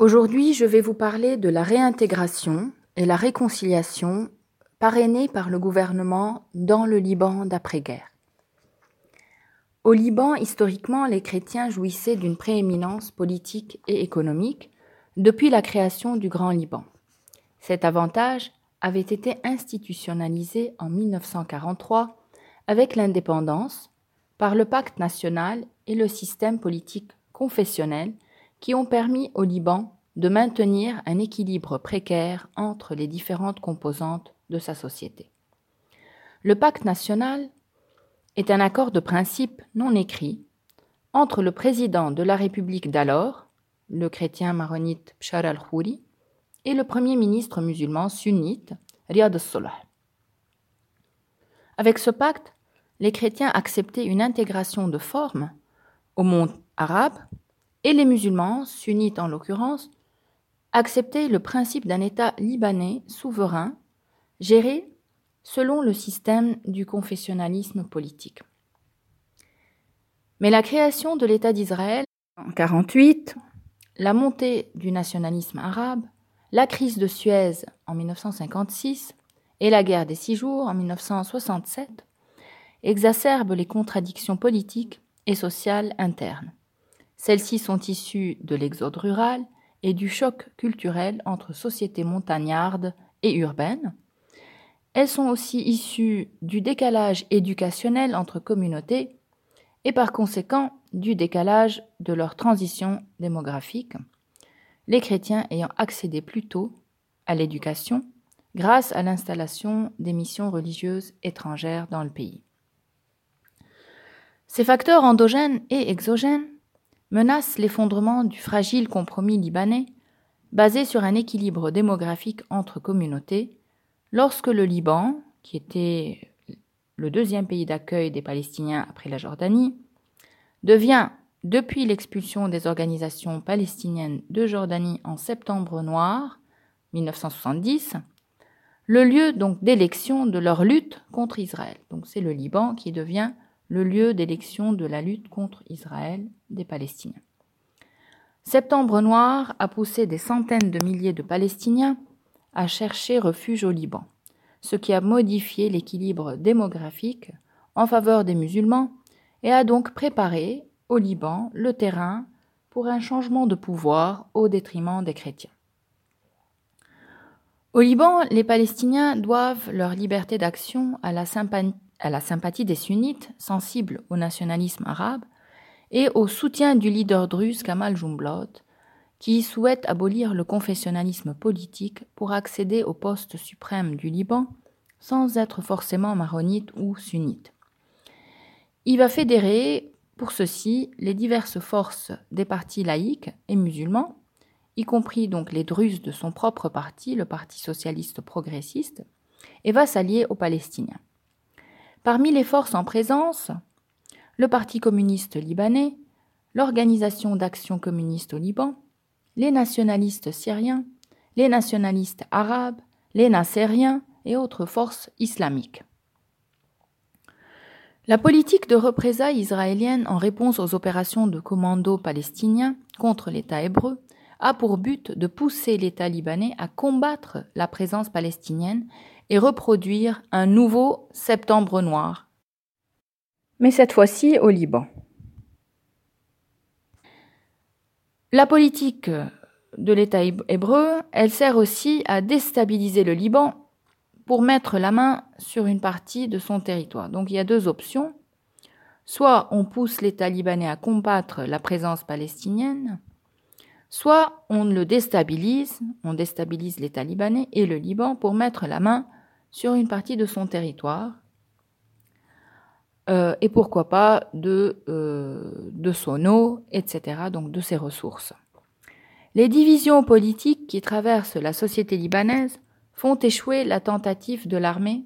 Aujourd'hui, je vais vous parler de la réintégration et la réconciliation parrainée par le gouvernement dans le Liban d'après-guerre. Au Liban, historiquement, les chrétiens jouissaient d'une prééminence politique et économique depuis la création du Grand Liban. Cet avantage avait été institutionnalisé en 1943 avec l'indépendance par le pacte national et le système politique confessionnel qui ont permis au Liban de maintenir un équilibre précaire entre les différentes composantes de sa société. Le pacte national est un accord de principe non écrit entre le président de la République d'alors, le chrétien maronite Bshar al-Khouri, et le premier ministre musulman sunnite Riyad al-Solah. Avec ce pacte, les chrétiens acceptaient une intégration de forme au monde arabe et les musulmans, sunnites en l'occurrence, acceptaient le principe d'un État libanais souverain, géré selon le système du confessionnalisme politique. Mais la création de l'État d'Israël en 1948, la montée du nationalisme arabe, la crise de Suez en 1956 et la guerre des Six Jours en 1967 exacerbent les contradictions politiques et sociales internes. Celles-ci sont issues de l'exode rural et du choc culturel entre sociétés montagnardes et urbaines. Elles sont aussi issues du décalage éducationnel entre communautés et par conséquent du décalage de leur transition démographique, les chrétiens ayant accédé plus tôt à l'éducation grâce à l'installation des missions religieuses étrangères dans le pays. Ces facteurs endogènes et exogènes menacent l'effondrement du fragile compromis libanais basé sur un équilibre démographique entre communautés lorsque le Liban, qui était le deuxième pays d'accueil des Palestiniens après la Jordanie, devient, depuis l'expulsion des organisations palestiniennes de Jordanie en septembre noir 1970, le lieu donc d'élection de leur lutte contre Israël. Donc c'est le Liban qui devient le lieu d'élection de la lutte contre Israël des Palestiniens. Septembre noir a poussé des centaines de milliers de Palestiniens à chercher refuge au Liban, ce qui a modifié l'équilibre démographique en faveur des musulmans et a donc préparé au Liban le terrain pour un changement de pouvoir au détriment des chrétiens. Au Liban, les Palestiniens doivent leur liberté d'action à la sympathie à la sympathie des sunnites, sensibles au nationalisme arabe, et au soutien du leader druze Kamal Jumblat, qui souhaite abolir le confessionnalisme politique pour accéder au poste suprême du Liban sans être forcément maronite ou sunnite. Il va fédérer pour ceci les diverses forces des partis laïcs et musulmans, y compris donc les druzes de son propre parti, le Parti socialiste progressiste, et va s'allier aux Palestiniens. Parmi les forces en présence, le Parti communiste libanais, l'Organisation d'action communiste au Liban, les nationalistes syriens, les nationalistes arabes, les nassériens et autres forces islamiques. La politique de représailles israélienne en réponse aux opérations de commando palestiniens contre l'État hébreu a pour but de pousser l'État libanais à combattre la présence palestinienne et reproduire un nouveau septembre noir, mais cette fois-ci au Liban. La politique de l'État hébreu, elle sert aussi à déstabiliser le Liban pour mettre la main sur une partie de son territoire. Donc il y a deux options. Soit on pousse l'État libanais à combattre la présence palestinienne, soit on le déstabilise, on déstabilise l'État libanais et le Liban pour mettre la main sur une partie de son territoire euh, et pourquoi pas de, euh, de son eau, etc., donc de ses ressources. Les divisions politiques qui traversent la société libanaise font échouer la tentative de l'armée,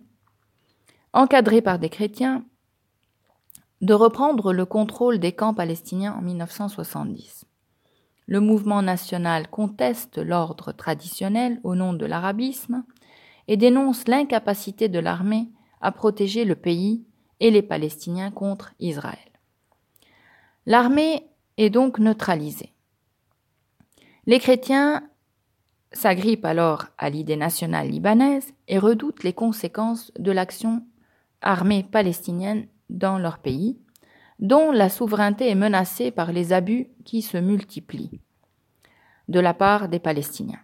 encadrée par des chrétiens, de reprendre le contrôle des camps palestiniens en 1970. Le mouvement national conteste l'ordre traditionnel au nom de l'arabisme et dénonce l'incapacité de l'armée à protéger le pays et les Palestiniens contre Israël. L'armée est donc neutralisée. Les chrétiens s'agrippent alors à l'idée nationale libanaise et redoutent les conséquences de l'action armée palestinienne dans leur pays, dont la souveraineté est menacée par les abus qui se multiplient de la part des Palestiniens.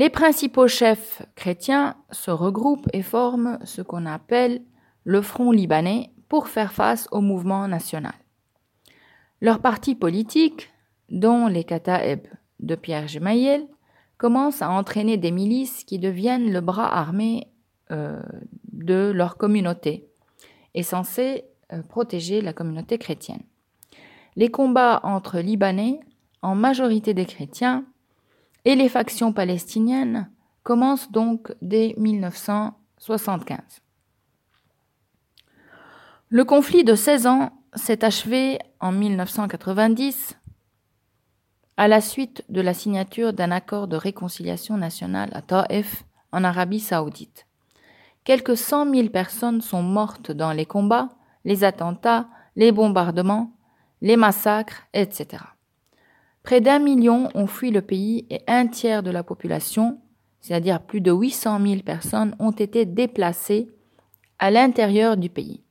Les principaux chefs chrétiens se regroupent et forment ce qu'on appelle le Front libanais pour faire face au mouvement national. Leurs partis politiques, dont les Kataeb de Pierre Gemayel, commencent à entraîner des milices qui deviennent le bras armé euh, de leur communauté et censés euh, protéger la communauté chrétienne. Les combats entre Libanais, en majorité des chrétiens, et les factions palestiniennes commencent donc dès 1975. Le conflit de 16 ans s'est achevé en 1990 à la suite de la signature d'un accord de réconciliation nationale à Taif en Arabie saoudite. Quelques cent mille personnes sont mortes dans les combats, les attentats, les bombardements, les massacres, etc. Près d'un million ont fui le pays et un tiers de la population, c'est-à-dire plus de 800 000 personnes, ont été déplacées à l'intérieur du pays.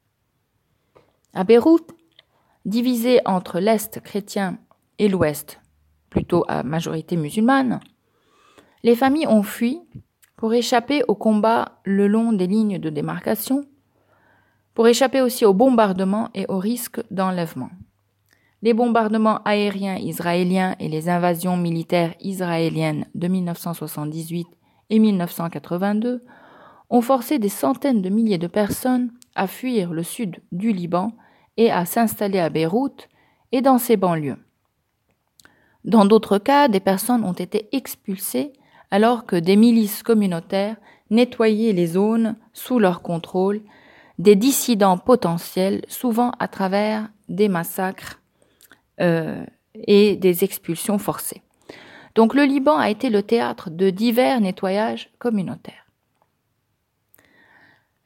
À Beyrouth, divisé entre l'Est chrétien et l'Ouest, plutôt à majorité musulmane, les familles ont fui pour échapper aux combats le long des lignes de démarcation, pour échapper aussi aux bombardements et aux risques d'enlèvement. Les bombardements aériens israéliens et les invasions militaires israéliennes de 1978 et 1982 ont forcé des centaines de milliers de personnes à fuir le sud du Liban et à s'installer à Beyrouth et dans ses banlieues. Dans d'autres cas, des personnes ont été expulsées alors que des milices communautaires nettoyaient les zones sous leur contrôle, des dissidents potentiels, souvent à travers des massacres et des expulsions forcées. Donc le Liban a été le théâtre de divers nettoyages communautaires.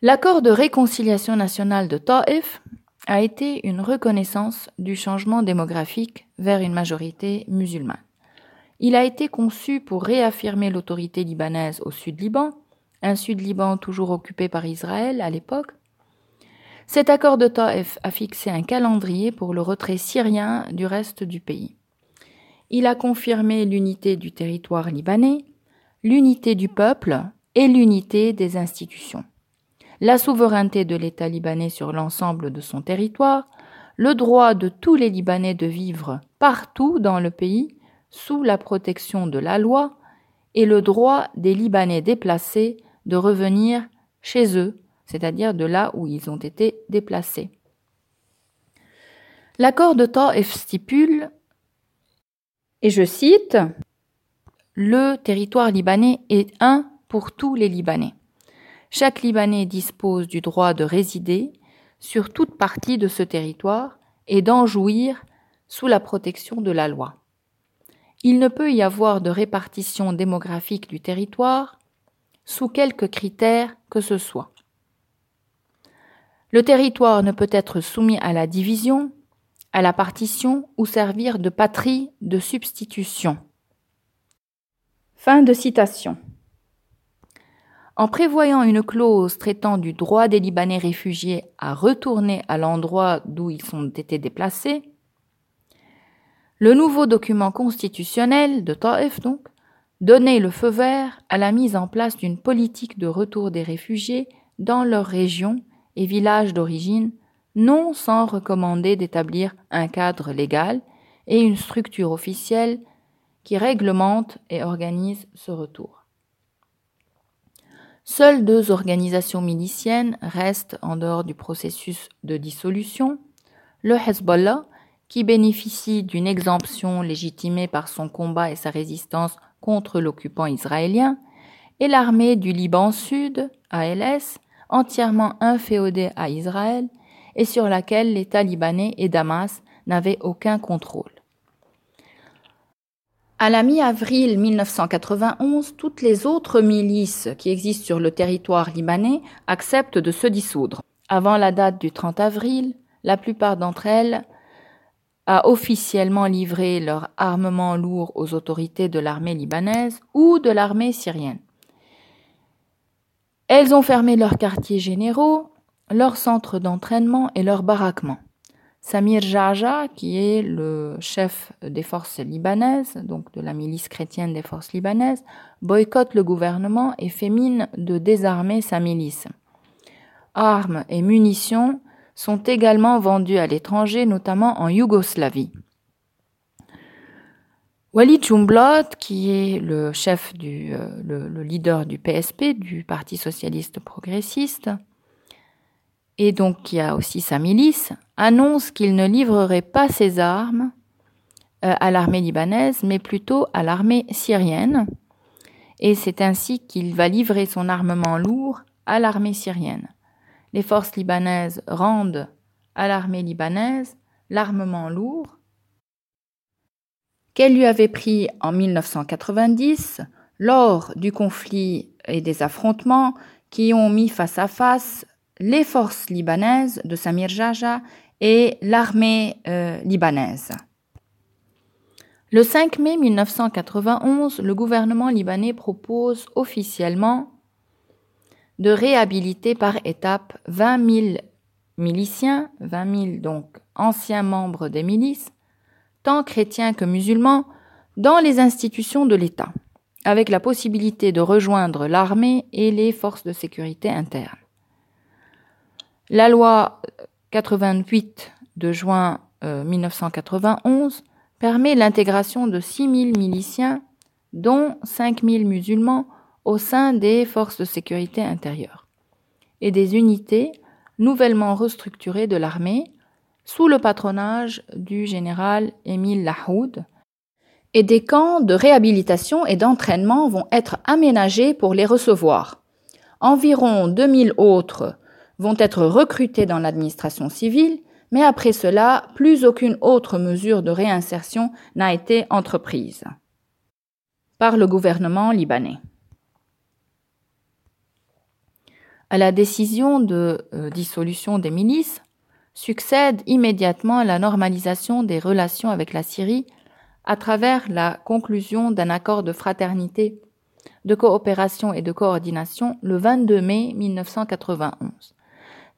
L'accord de réconciliation nationale de Taif a été une reconnaissance du changement démographique vers une majorité musulmane. Il a été conçu pour réaffirmer l'autorité libanaise au Sud-Liban, un Sud-Liban toujours occupé par Israël à l'époque, cet accord de Taif a fixé un calendrier pour le retrait syrien du reste du pays. Il a confirmé l'unité du territoire libanais, l'unité du peuple et l'unité des institutions. La souveraineté de l'État libanais sur l'ensemble de son territoire, le droit de tous les Libanais de vivre partout dans le pays sous la protection de la loi et le droit des Libanais déplacés de revenir chez eux c'est-à-dire de là où ils ont été déplacés. L'accord de Taif stipule, et je cite, Le territoire libanais est un pour tous les Libanais. Chaque Libanais dispose du droit de résider sur toute partie de ce territoire et d'en jouir sous la protection de la loi. Il ne peut y avoir de répartition démographique du territoire sous quelque critère que ce soit. Le territoire ne peut être soumis à la division, à la partition ou servir de patrie de substitution. Fin de citation. En prévoyant une clause traitant du droit des Libanais réfugiés à retourner à l'endroit d'où ils ont été déplacés, le nouveau document constitutionnel de Taif donc donnait le feu vert à la mise en place d'une politique de retour des réfugiés dans leur région et villages d'origine, non sans recommander d'établir un cadre légal et une structure officielle qui réglemente et organise ce retour. Seules deux organisations miliciennes restent en dehors du processus de dissolution, le Hezbollah, qui bénéficie d'une exemption légitimée par son combat et sa résistance contre l'occupant israélien, et l'armée du Liban Sud, ALS, entièrement inféodée à Israël et sur laquelle l'État libanais et Damas n'avaient aucun contrôle. À la mi-avril 1991, toutes les autres milices qui existent sur le territoire libanais acceptent de se dissoudre. Avant la date du 30 avril, la plupart d'entre elles a officiellement livré leur armement lourd aux autorités de l'armée libanaise ou de l'armée syrienne. Elles ont fermé leurs quartiers généraux, leurs centres d'entraînement et leurs baraquements. Samir Jaja, qui est le chef des forces libanaises, donc de la milice chrétienne des forces libanaises, boycotte le gouvernement et fait mine de désarmer sa milice. Armes et munitions sont également vendues à l'étranger, notamment en Yougoslavie. Walid Jumblat, qui est le chef du, euh, le, leader du PSP, du Parti socialiste progressiste, et donc qui a aussi sa milice, annonce qu'il ne livrerait pas ses armes euh, à l'armée libanaise, mais plutôt à l'armée syrienne. Et c'est ainsi qu'il va livrer son armement lourd à l'armée syrienne. Les forces libanaises rendent à l'armée libanaise l'armement lourd qu'elle lui avait pris en 1990 lors du conflit et des affrontements qui ont mis face à face les forces libanaises de Samir Jaja et l'armée euh, libanaise. Le 5 mai 1991, le gouvernement libanais propose officiellement de réhabiliter par étapes 20 000 miliciens, 20 000 donc anciens membres des milices, tant chrétiens que musulmans, dans les institutions de l'État, avec la possibilité de rejoindre l'armée et les forces de sécurité internes. La loi 88 de juin 1991 euh, permet l'intégration de 6 000 miliciens, dont 5 000 musulmans, au sein des forces de sécurité intérieure et des unités nouvellement restructurées de l'armée sous le patronage du général Émile Lahoud, et des camps de réhabilitation et d'entraînement vont être aménagés pour les recevoir. Environ 2000 autres vont être recrutés dans l'administration civile, mais après cela, plus aucune autre mesure de réinsertion n'a été entreprise par le gouvernement libanais. À la décision de euh, dissolution des milices succède immédiatement la normalisation des relations avec la Syrie à travers la conclusion d'un accord de fraternité, de coopération et de coordination le 22 mai 1991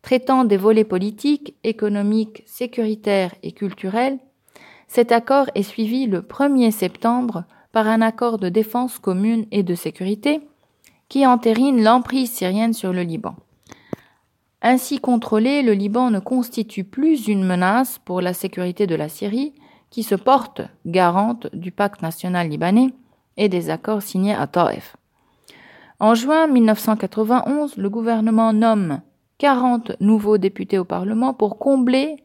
traitant des volets politiques, économiques, sécuritaires et culturels, cet accord est suivi le 1er septembre par un accord de défense commune et de sécurité qui entérine l'emprise syrienne sur le Liban. Ainsi contrôlé, le Liban ne constitue plus une menace pour la sécurité de la Syrie, qui se porte garante du pacte national libanais et des accords signés à Taif. En juin 1991, le gouvernement nomme 40 nouveaux députés au Parlement pour combler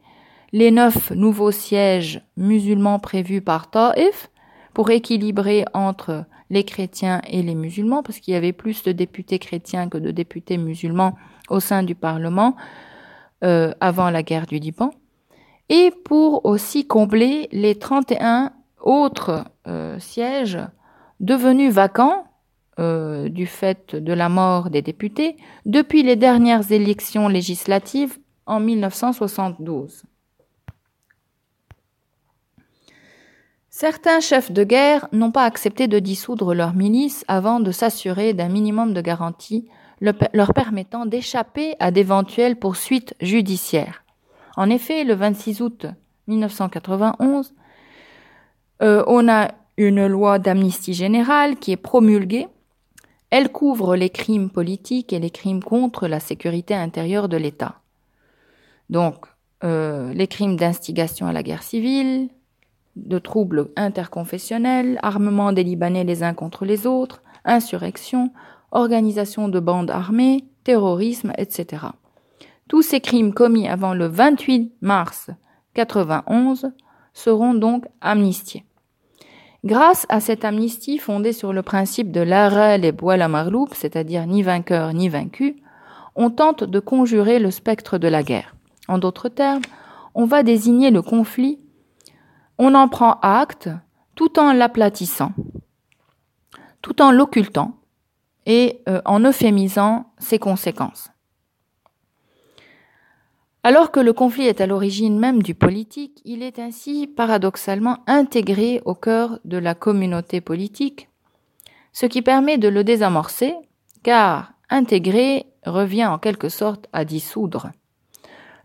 les neuf nouveaux sièges musulmans prévus par Taif pour équilibrer entre les chrétiens et les musulmans, parce qu'il y avait plus de députés chrétiens que de députés musulmans au sein du Parlement euh, avant la guerre du Liban, et pour aussi combler les 31 autres euh, sièges devenus vacants euh, du fait de la mort des députés depuis les dernières élections législatives en 1972. Certains chefs de guerre n'ont pas accepté de dissoudre leur milice avant de s'assurer d'un minimum de leur permettant d'échapper à d'éventuelles poursuites judiciaires. En effet, le 26 août 1991, euh, on a une loi d'amnistie générale qui est promulguée elle couvre les crimes politiques et les crimes contre la sécurité intérieure de l'État. Donc, euh, les crimes d'instigation à la guerre civile, de troubles interconfessionnels, armement des Libanais les uns contre les autres, insurrection, organisation de bandes armées, terrorisme, etc. Tous ces crimes commis avant le 28 mars 91 seront donc amnistiés. Grâce à cette amnistie fondée sur le principe de l'arel et bois la marloupe, c'est-à-dire ni vainqueur ni vaincu, on tente de conjurer le spectre de la guerre. En d'autres termes, on va désigner le conflit, on en prend acte tout en l'aplatissant, tout en l'occultant et euh, en euphémisant ses conséquences. Alors que le conflit est à l'origine même du politique, il est ainsi paradoxalement intégré au cœur de la communauté politique, ce qui permet de le désamorcer, car intégrer revient en quelque sorte à dissoudre.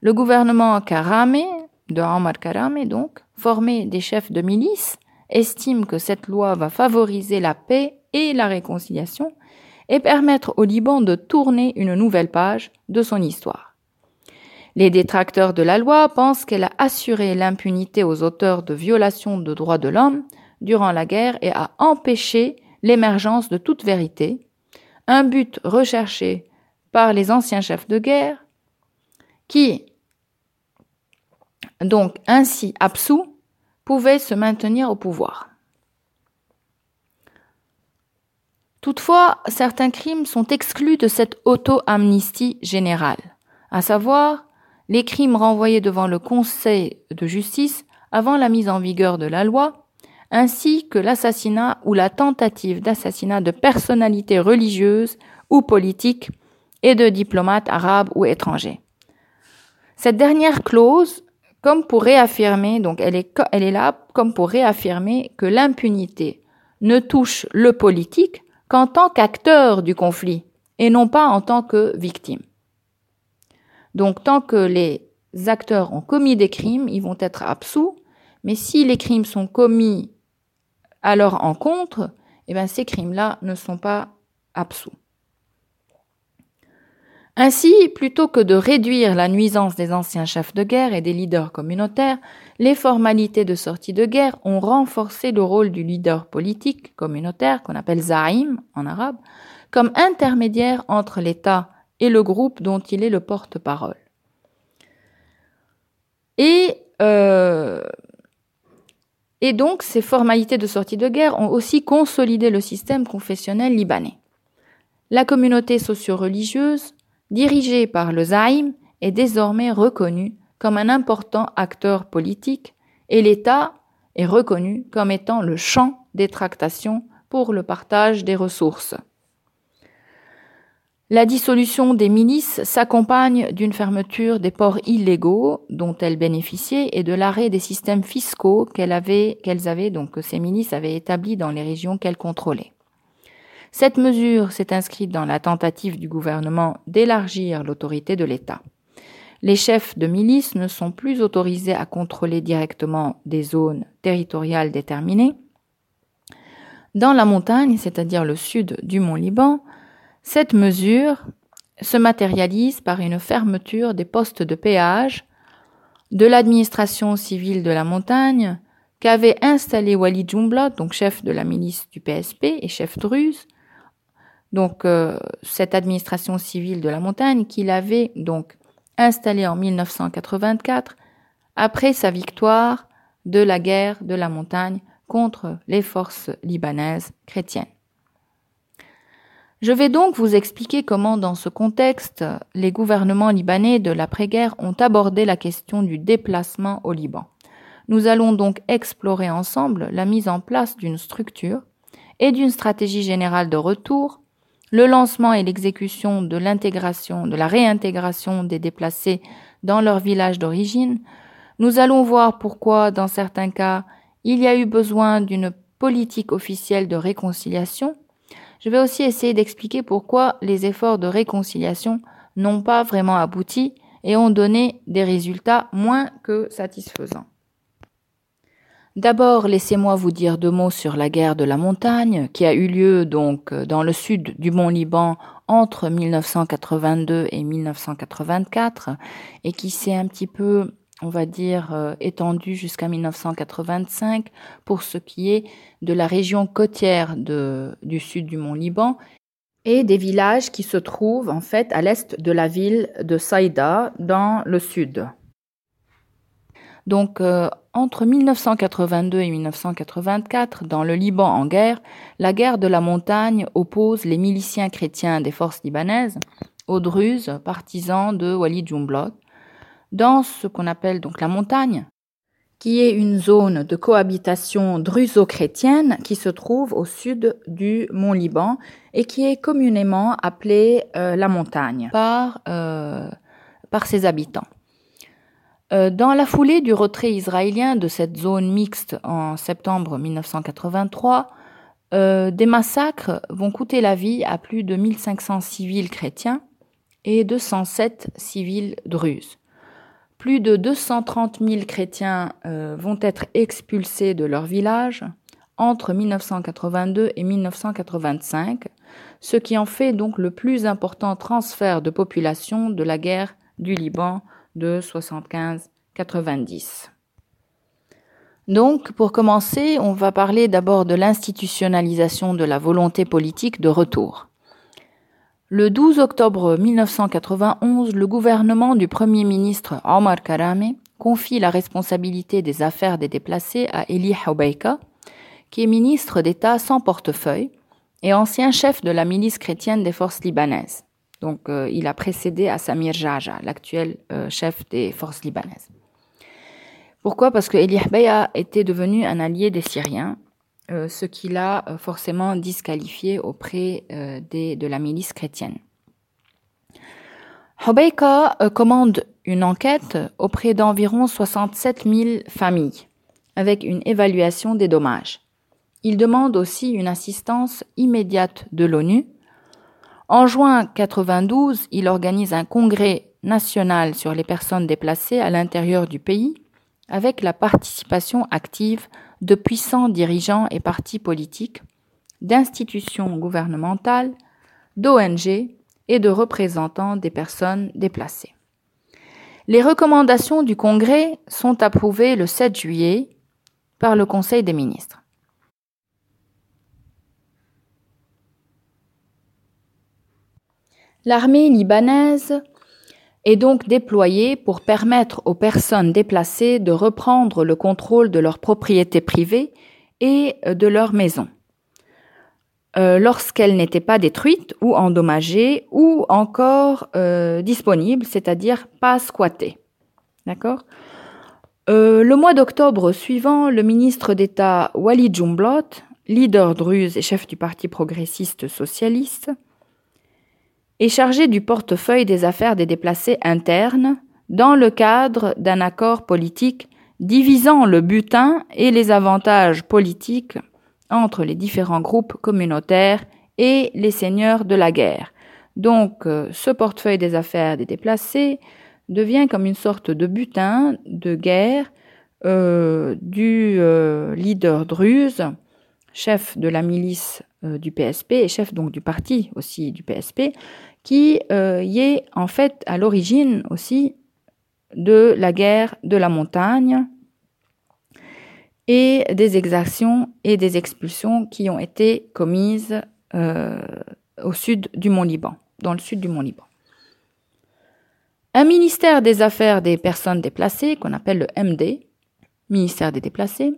Le gouvernement Karame, de Omar Karame donc, formé des chefs de milice, estime que cette loi va favoriser la paix et la réconciliation et permettre au Liban de tourner une nouvelle page de son histoire. Les détracteurs de la loi pensent qu'elle a assuré l'impunité aux auteurs de violations de droits de l'homme durant la guerre et a empêché l'émergence de toute vérité, un but recherché par les anciens chefs de guerre qui, donc ainsi absous, pouvaient se maintenir au pouvoir. Toutefois, certains crimes sont exclus de cette auto-amnistie générale, à savoir les crimes renvoyés devant le Conseil de justice avant la mise en vigueur de la loi, ainsi que l'assassinat ou la tentative d'assassinat de personnalités religieuses ou politiques et de diplomates arabes ou étrangers. Cette dernière clause, comme pour réaffirmer, donc elle est, elle est là comme pour réaffirmer que l'impunité ne touche le politique qu'en tant qu'acteur du conflit et non pas en tant que victime. Donc tant que les acteurs ont commis des crimes, ils vont être absous, mais si les crimes sont commis à leur encontre, eh bien ces crimes-là ne sont pas absous. Ainsi, plutôt que de réduire la nuisance des anciens chefs de guerre et des leaders communautaires, les formalités de sortie de guerre ont renforcé le rôle du leader politique communautaire, qu'on appelle Zahim en arabe, comme intermédiaire entre l'État et le groupe dont il est le porte-parole. Et, euh, et donc, ces formalités de sortie de guerre ont aussi consolidé le système confessionnel libanais. La communauté socio-religieuse, dirigée par le Zaïm, est désormais reconnue comme un important acteur politique et l'État est reconnu comme étant le champ des tractations pour le partage des ressources. La dissolution des milices s'accompagne d'une fermeture des ports illégaux dont elles bénéficiaient et de l'arrêt des systèmes fiscaux qu'elles avaient, qu'elles avaient, donc que ces milices avaient établis dans les régions qu'elles contrôlaient. Cette mesure s'est inscrite dans la tentative du gouvernement d'élargir l'autorité de l'État. Les chefs de milices ne sont plus autorisés à contrôler directement des zones territoriales déterminées. Dans la montagne, c'est-à-dire le sud du mont Liban, cette mesure se matérialise par une fermeture des postes de péage de l'administration civile de la montagne qu'avait installé Walid Jumblat, donc chef de la milice du PSP et chef druze, donc euh, cette administration civile de la montagne qu'il avait donc installée en 1984 après sa victoire de la guerre de la montagne contre les forces libanaises chrétiennes. Je vais donc vous expliquer comment, dans ce contexte, les gouvernements libanais de l'après-guerre ont abordé la question du déplacement au Liban. Nous allons donc explorer ensemble la mise en place d'une structure et d'une stratégie générale de retour, le lancement et l'exécution de l'intégration, de la réintégration des déplacés dans leur village d'origine. Nous allons voir pourquoi, dans certains cas, il y a eu besoin d'une politique officielle de réconciliation je vais aussi essayer d'expliquer pourquoi les efforts de réconciliation n'ont pas vraiment abouti et ont donné des résultats moins que satisfaisants. D'abord, laissez-moi vous dire deux mots sur la guerre de la montagne qui a eu lieu donc dans le sud du Mont Liban entre 1982 et 1984 et qui s'est un petit peu on va dire, euh, étendue jusqu'à 1985 pour ce qui est de la région côtière du sud du mont Liban et des villages qui se trouvent en fait à l'est de la ville de Saïda dans le sud. Donc euh, entre 1982 et 1984, dans le Liban en guerre, la guerre de la montagne oppose les miliciens chrétiens des forces libanaises aux Druzes, partisans de Walid Jumblat, dans ce qu'on appelle donc la montagne, qui est une zone de cohabitation druso-chrétienne qui se trouve au sud du mont Liban et qui est communément appelée euh, la montagne par, euh, par ses habitants. Euh, dans la foulée du retrait israélien de cette zone mixte en septembre 1983, euh, des massacres vont coûter la vie à plus de 1500 civils chrétiens et 207 civils druzes. Plus de 230 000 chrétiens euh, vont être expulsés de leur village entre 1982 et 1985, ce qui en fait donc le plus important transfert de population de la guerre du Liban de 75-90. Donc, pour commencer, on va parler d'abord de l'institutionnalisation de la volonté politique de retour. Le 12 octobre 1991, le gouvernement du Premier ministre Omar Karame confie la responsabilité des affaires des déplacés à Eli Houbaïka, qui est ministre d'État sans portefeuille et ancien chef de la milice chrétienne des forces libanaises. Donc, euh, il a précédé à Samir Jaja, l'actuel euh, chef des forces libanaises. Pourquoi? Parce que Eli était devenu un allié des Syriens, euh, ce qui l'a forcément disqualifié auprès des, de la milice chrétienne. Hobeika commande une enquête auprès d'environ 67 000 familles, avec une évaluation des dommages. Il demande aussi une assistance immédiate de l'ONU en juin 92, il organise un congrès national sur les personnes déplacées à l'intérieur du pays avec la participation active de puissants dirigeants et partis politiques, d'institutions gouvernementales, d'ONG et de représentants des personnes déplacées. Les recommandations du Congrès sont approuvées le 7 juillet par le Conseil des ministres. L'armée libanaise est donc déployée pour permettre aux personnes déplacées de reprendre le contrôle de leurs propriétés privées et de leurs maisons, euh, lorsqu'elles n'étaient pas détruites ou endommagées ou encore euh, disponibles, c'est-à-dire pas squattées. D'accord? Euh, Le mois d'octobre suivant, le ministre d'État Walid Jumblot, leader druze et chef du Parti progressiste socialiste, est chargé du portefeuille des affaires des déplacés internes dans le cadre d'un accord politique divisant le butin et les avantages politiques entre les différents groupes communautaires et les seigneurs de la guerre. Donc euh, ce portefeuille des affaires des déplacés devient comme une sorte de butin de guerre euh, du euh, leader druze, chef de la milice du PSP et chef donc du parti aussi du PSP, qui euh, est en fait à l'origine aussi de la guerre de la montagne et des exactions et des expulsions qui ont été commises euh, au sud du Mont Liban, dans le sud du Mont Liban. Un ministère des Affaires des personnes déplacées, qu'on appelle le MD, ministère des déplacés,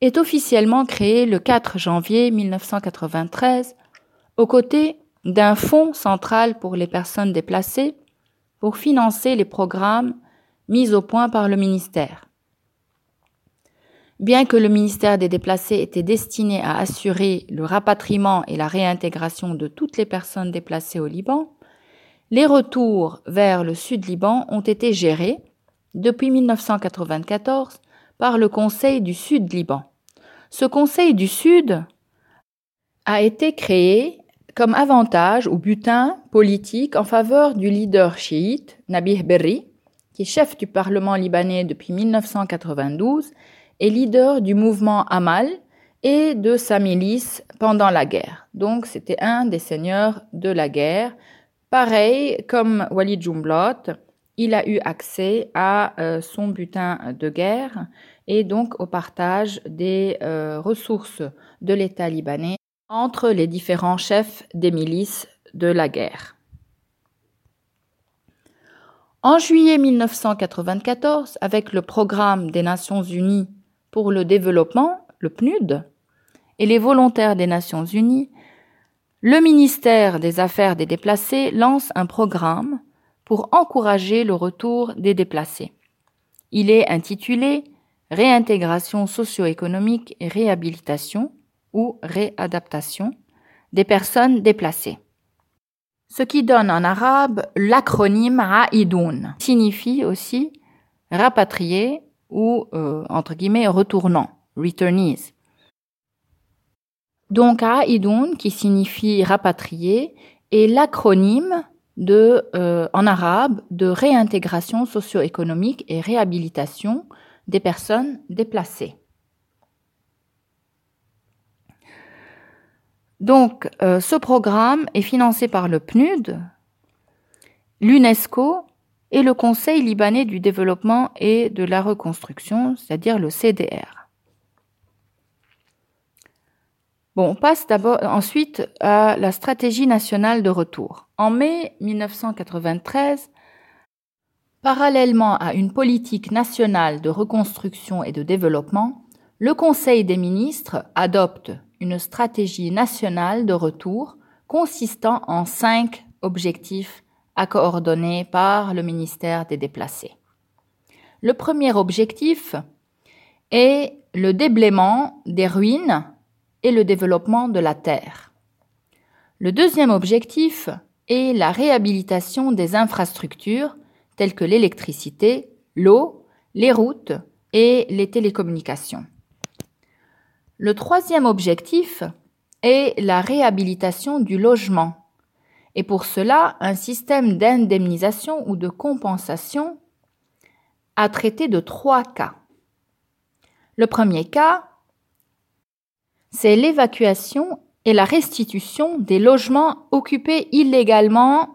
est officiellement créé le 4 janvier 1993 aux côtés d'un fonds central pour les personnes déplacées pour financer les programmes mis au point par le ministère. Bien que le ministère des déplacés était destiné à assurer le rapatriement et la réintégration de toutes les personnes déplacées au Liban, les retours vers le sud Liban ont été gérés depuis 1994 par le Conseil du Sud Liban. Ce Conseil du Sud a été créé comme avantage ou butin politique en faveur du leader chiite Nabih Berri, qui est chef du Parlement libanais depuis 1992 et leader du mouvement Amal et de sa milice pendant la guerre. Donc c'était un des seigneurs de la guerre. Pareil comme Walid Jumblot, il a eu accès à euh, son butin de guerre et donc au partage des euh, ressources de l'État libanais entre les différents chefs des milices de la guerre. En juillet 1994, avec le programme des Nations Unies pour le développement, le PNUD, et les volontaires des Nations Unies, le ministère des Affaires des déplacés lance un programme pour encourager le retour des déplacés. Il est intitulé Réintégration socio-économique et réhabilitation ou réadaptation des personnes déplacées. ce qui donne en arabe l'acronyme A'idoun, signifie aussi rapatrié ou, euh, entre guillemets, retournant, returnees. Donc A'idoun, qui signifie rapatrié, est l'acronyme de, euh, en arabe de réintégration socio-économique et réhabilitation des personnes déplacées. Donc, euh, ce programme est financé par le PNUD, l'UNESCO et le Conseil libanais du développement et de la reconstruction, c'est-à-dire le CDR. Bon, on passe d'abord ensuite à la stratégie nationale de retour. En mai 1993, parallèlement à une politique nationale de reconstruction et de développement, le Conseil des ministres adopte une stratégie nationale de retour consistant en cinq objectifs à coordonner par le ministère des Déplacés. Le premier objectif est le déblaiement des ruines et le développement de la terre. Le deuxième objectif est la réhabilitation des infrastructures telles que l'électricité, l'eau, les routes et les télécommunications. Le troisième objectif est la réhabilitation du logement. Et pour cela, un système d'indemnisation ou de compensation a traité de trois cas. Le premier cas, c'est l'évacuation et la restitution des logements occupés illégalement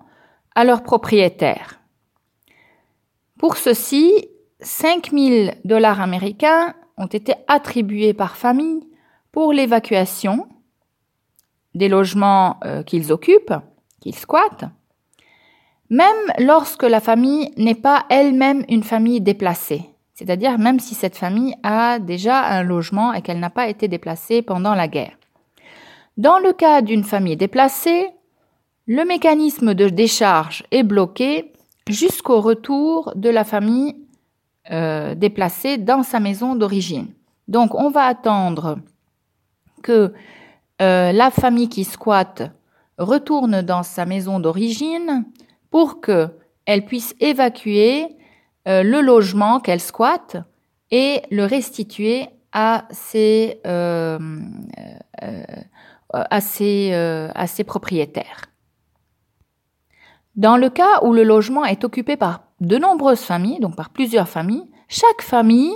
à leurs propriétaires. Pour ceci, 5 000 dollars américains ont été attribués par famille pour l'évacuation des logements euh, qu'ils occupent, qu'ils squattent, même lorsque la famille n'est pas elle-même une famille déplacée, c'est-à-dire même si cette famille a déjà un logement et qu'elle n'a pas été déplacée pendant la guerre. Dans le cas d'une famille déplacée, le mécanisme de décharge est bloqué jusqu'au retour de la famille euh, déplacée dans sa maison d'origine. Donc on va attendre que euh, la famille qui squatte retourne dans sa maison d'origine pour que elle puisse évacuer euh, le logement qu'elle squatte et le restituer à ses, euh, à ses, à ses propriétaires. Dans le cas où le logement est occupé par de nombreuses familles, donc par plusieurs familles, chaque famille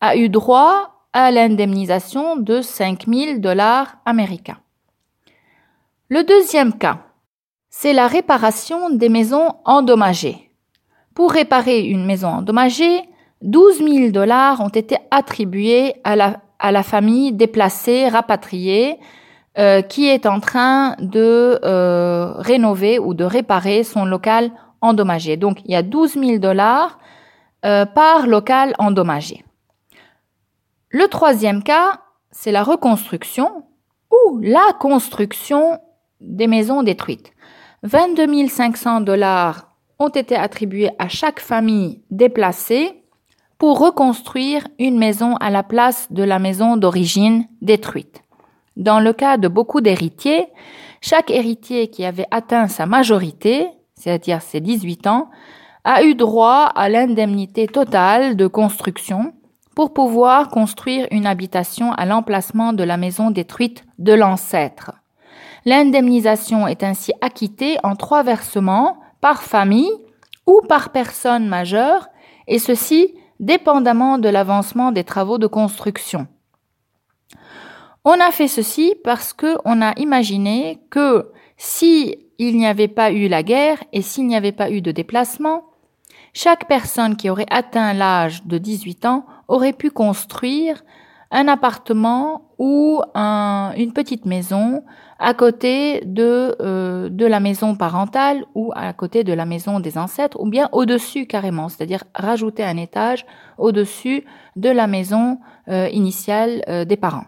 a eu droit à l'indemnisation de 5 000 dollars américains. Le deuxième cas, c'est la réparation des maisons endommagées. Pour réparer une maison endommagée, 12 000 dollars ont été attribués à la, à la famille déplacée, rapatriée, euh, qui est en train de euh, rénover ou de réparer son local endommagé. Donc, il y a 12 000 dollars euh, par local endommagé. Le troisième cas, c'est la reconstruction ou la construction des maisons détruites. 22 500 dollars ont été attribués à chaque famille déplacée pour reconstruire une maison à la place de la maison d'origine détruite. Dans le cas de beaucoup d'héritiers, chaque héritier qui avait atteint sa majorité, c'est-à-dire ses 18 ans, a eu droit à l'indemnité totale de construction pour pouvoir construire une habitation à l'emplacement de la maison détruite de l'ancêtre. L'indemnisation est ainsi acquittée en trois versements par famille ou par personne majeure, et ceci dépendamment de l'avancement des travaux de construction. On a fait ceci parce que on a imaginé que si il n'y avait pas eu la guerre et s'il n'y avait pas eu de déplacement, chaque personne qui aurait atteint l'âge de 18 ans aurait pu construire un appartement ou une petite maison à côté de, euh, de la maison parentale ou à côté de la maison des ancêtres ou bien au-dessus carrément, c'est-à-dire rajouter un étage au-dessus de la maison euh, initiale euh, des parents.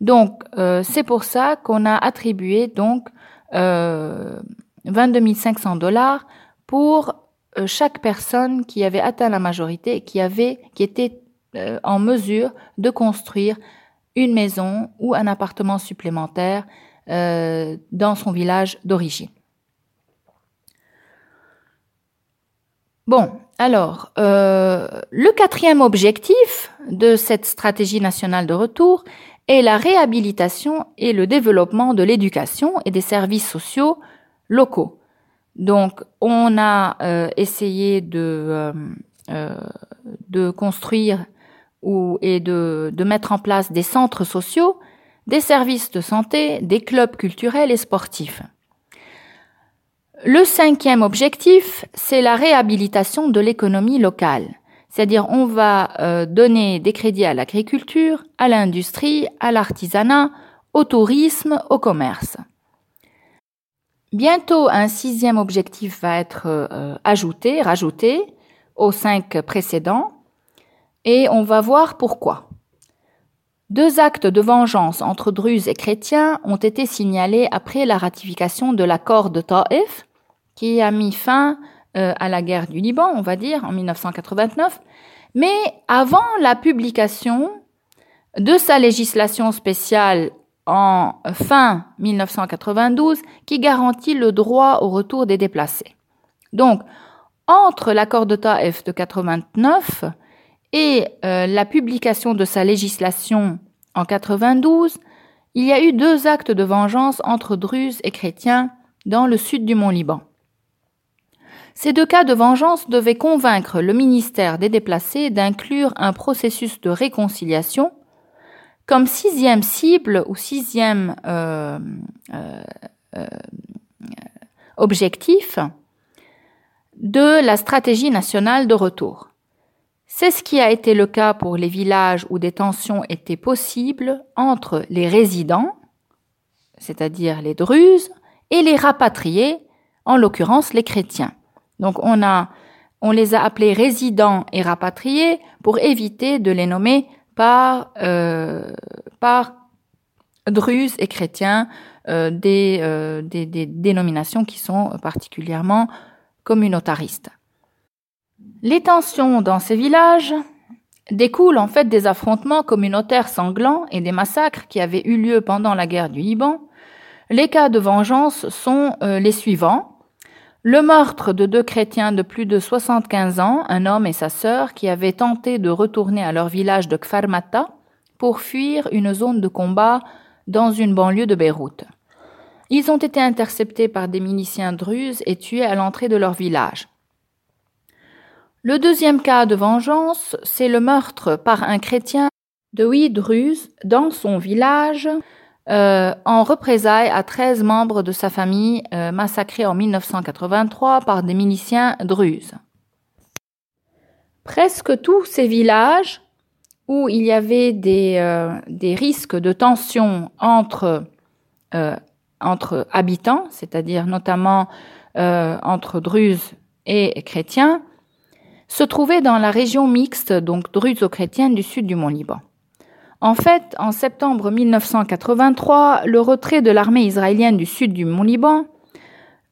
Donc, euh, c'est pour ça qu'on a attribué donc euh, 22 500 dollars pour euh, chaque personne qui avait atteint la majorité et qui avait, qui était euh, en mesure de construire une maison ou un appartement supplémentaire dans son village d'origine. Bon, alors, le quatrième objectif de cette stratégie nationale de retour est la réhabilitation et le développement de l'éducation et des services sociaux locaux. Donc, on a euh, essayé de, euh, de construire ou, et de, de mettre en place des centres sociaux, des services de santé, des clubs culturels et sportifs. Le cinquième objectif, c'est la réhabilitation de l'économie locale. C'est-à-dire on va euh, donner des crédits à l'agriculture, à l'industrie, à l'artisanat, au tourisme, au commerce. Bientôt, un sixième objectif va être euh, ajouté, rajouté aux cinq précédents, et on va voir pourquoi. Deux actes de vengeance entre Druzes et chrétiens ont été signalés après la ratification de l'accord de Taif, qui a mis fin euh, à la guerre du Liban, on va dire, en 1989, mais avant la publication de sa législation spéciale en fin 1992 qui garantit le droit au retour des déplacés. Donc, entre l'accord de Taif de 89 et euh, la publication de sa législation en 92, il y a eu deux actes de vengeance entre Druzes et chrétiens dans le sud du Mont-Liban. Ces deux cas de vengeance devaient convaincre le ministère des déplacés d'inclure un processus de réconciliation comme sixième cible ou sixième euh, euh, objectif de la stratégie nationale de retour. C'est ce qui a été le cas pour les villages où des tensions étaient possibles entre les résidents, c'est-à-dire les Druzes, et les rapatriés, en l'occurrence les chrétiens. Donc on a, on les a appelés résidents et rapatriés pour éviter de les nommer par, euh, par Druzes et chrétiens, euh, des, euh, des, des dénominations qui sont particulièrement communautaristes. Les tensions dans ces villages découlent en fait des affrontements communautaires sanglants et des massacres qui avaient eu lieu pendant la guerre du Liban. Les cas de vengeance sont euh, les suivants. Le meurtre de deux chrétiens de plus de 75 ans, un homme et sa sœur, qui avaient tenté de retourner à leur village de Kfarmata pour fuir une zone de combat dans une banlieue de Beyrouth. Ils ont été interceptés par des miliciens druzes et tués à l'entrée de leur village. Le deuxième cas de vengeance, c'est le meurtre par un chrétien de huit druzes dans son village euh, en représailles à 13 membres de sa famille euh, massacrés en 1983 par des miliciens druzes. Presque tous ces villages où il y avait des, euh, risques de tension entre, entre habitants, c'est-à-dire notamment entre druzes et chrétiens, se trouvait dans la région mixte, donc druso-chrétienne du sud du Mont-Liban. En fait, en septembre 1983, le retrait de l'armée israélienne du sud du Mont-Liban,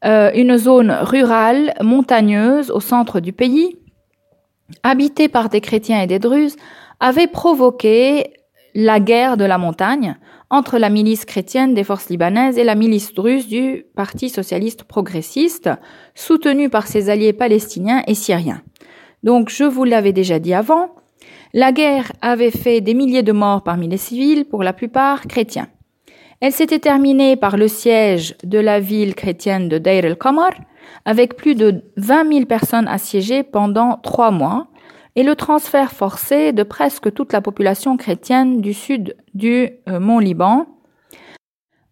euh, une zone rurale, montagneuse au centre du pays, habitée par des chrétiens et des druzes, avait provoqué la guerre de la montagne entre la milice chrétienne des forces libanaises et la milice druze du Parti socialiste progressiste, soutenue par ses alliés palestiniens et syriens. Donc, je vous l'avais déjà dit avant, la guerre avait fait des milliers de morts parmi les civils, pour la plupart chrétiens. Elle s'était terminée par le siège de la ville chrétienne de Deir el-Qamar, avec plus de 20 000 personnes assiégées pendant trois mois, et le transfert forcé de presque toute la population chrétienne du sud du euh, Mont Liban.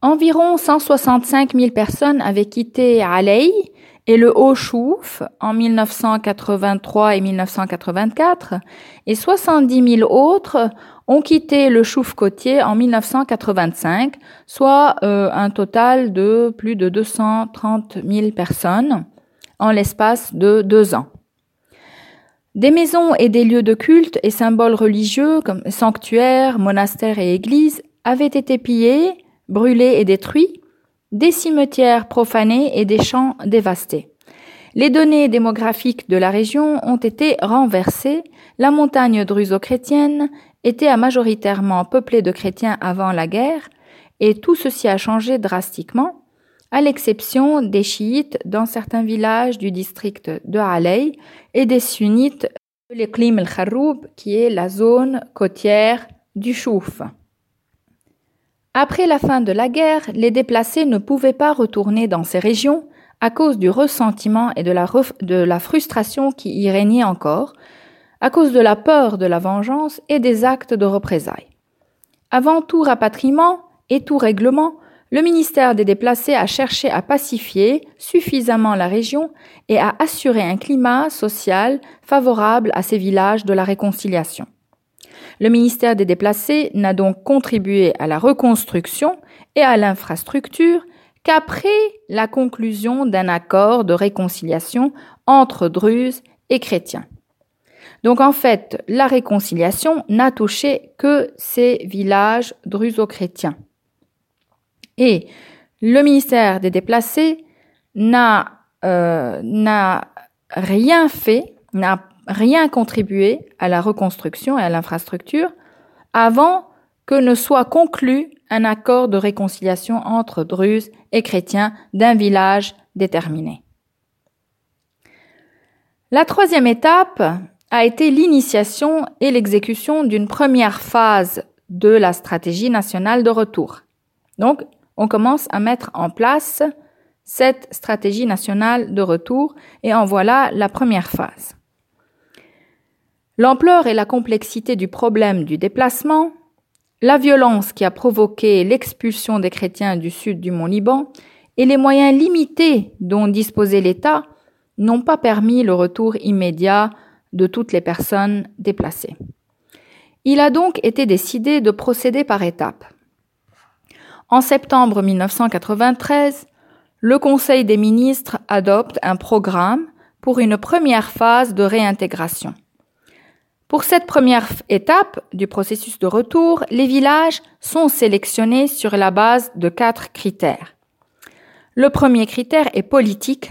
Environ 165 000 personnes avaient quitté Alei, et le Haut-Chouf en 1983 et 1984, et 70 000 autres ont quitté le Chouf côtier en 1985, soit euh, un total de plus de 230 000 personnes en l'espace de deux ans. Des maisons et des lieux de culte et symboles religieux comme sanctuaires, monastères et églises avaient été pillés, brûlés et détruits, des cimetières profanés et des champs dévastés. Les données démographiques de la région ont été renversées. La montagne druso-chrétienne était majoritairement peuplée de chrétiens avant la guerre, et tout ceci a changé drastiquement à l'exception des chiites dans certains villages du district de Alay et des sunnites de l'Iqlim al-Kharroub, qui est la zone côtière du Chouf. Après la fin de la guerre, les déplacés ne pouvaient pas retourner dans ces régions à cause du ressentiment et de la, frustration qui y régnait encore, à cause de la peur de la vengeance et des actes de représailles. Avant tout rapatriement et tout règlement, le ministère des Déplacés a cherché à pacifier suffisamment la région et à assurer un climat social favorable à ces villages de la réconciliation. Le ministère des Déplacés n'a donc contribué à la reconstruction et à l'infrastructure qu'après la conclusion d'un accord de réconciliation entre Druzes et chrétiens. Donc en fait, la réconciliation n'a touché que ces villages druso-chrétiens. Et le ministère des Déplacés n'a euh, rien fait, rien contribué à la reconstruction et à l'infrastructure avant que ne soit conclu un accord de réconciliation entre Druzes et chrétiens d'un village déterminé. La troisième étape a été l'initiation et l'exécution d'une première phase de la stratégie nationale de retour. Donc, on commence à mettre en place cette stratégie nationale de retour et en voilà la première phase. L'ampleur et la complexité du problème du déplacement, la violence qui a provoqué l'expulsion des chrétiens du sud du Mont Liban et les moyens limités dont disposait l'État n'ont pas permis le retour immédiat de toutes les personnes déplacées. Il a donc été décidé de procéder par étapes. En septembre 1993, le Conseil des ministres adopte un programme pour une première phase de réintégration. Pour cette première étape du processus de retour, les villages sont sélectionnés sur la base de quatre critères. Le premier critère est politique.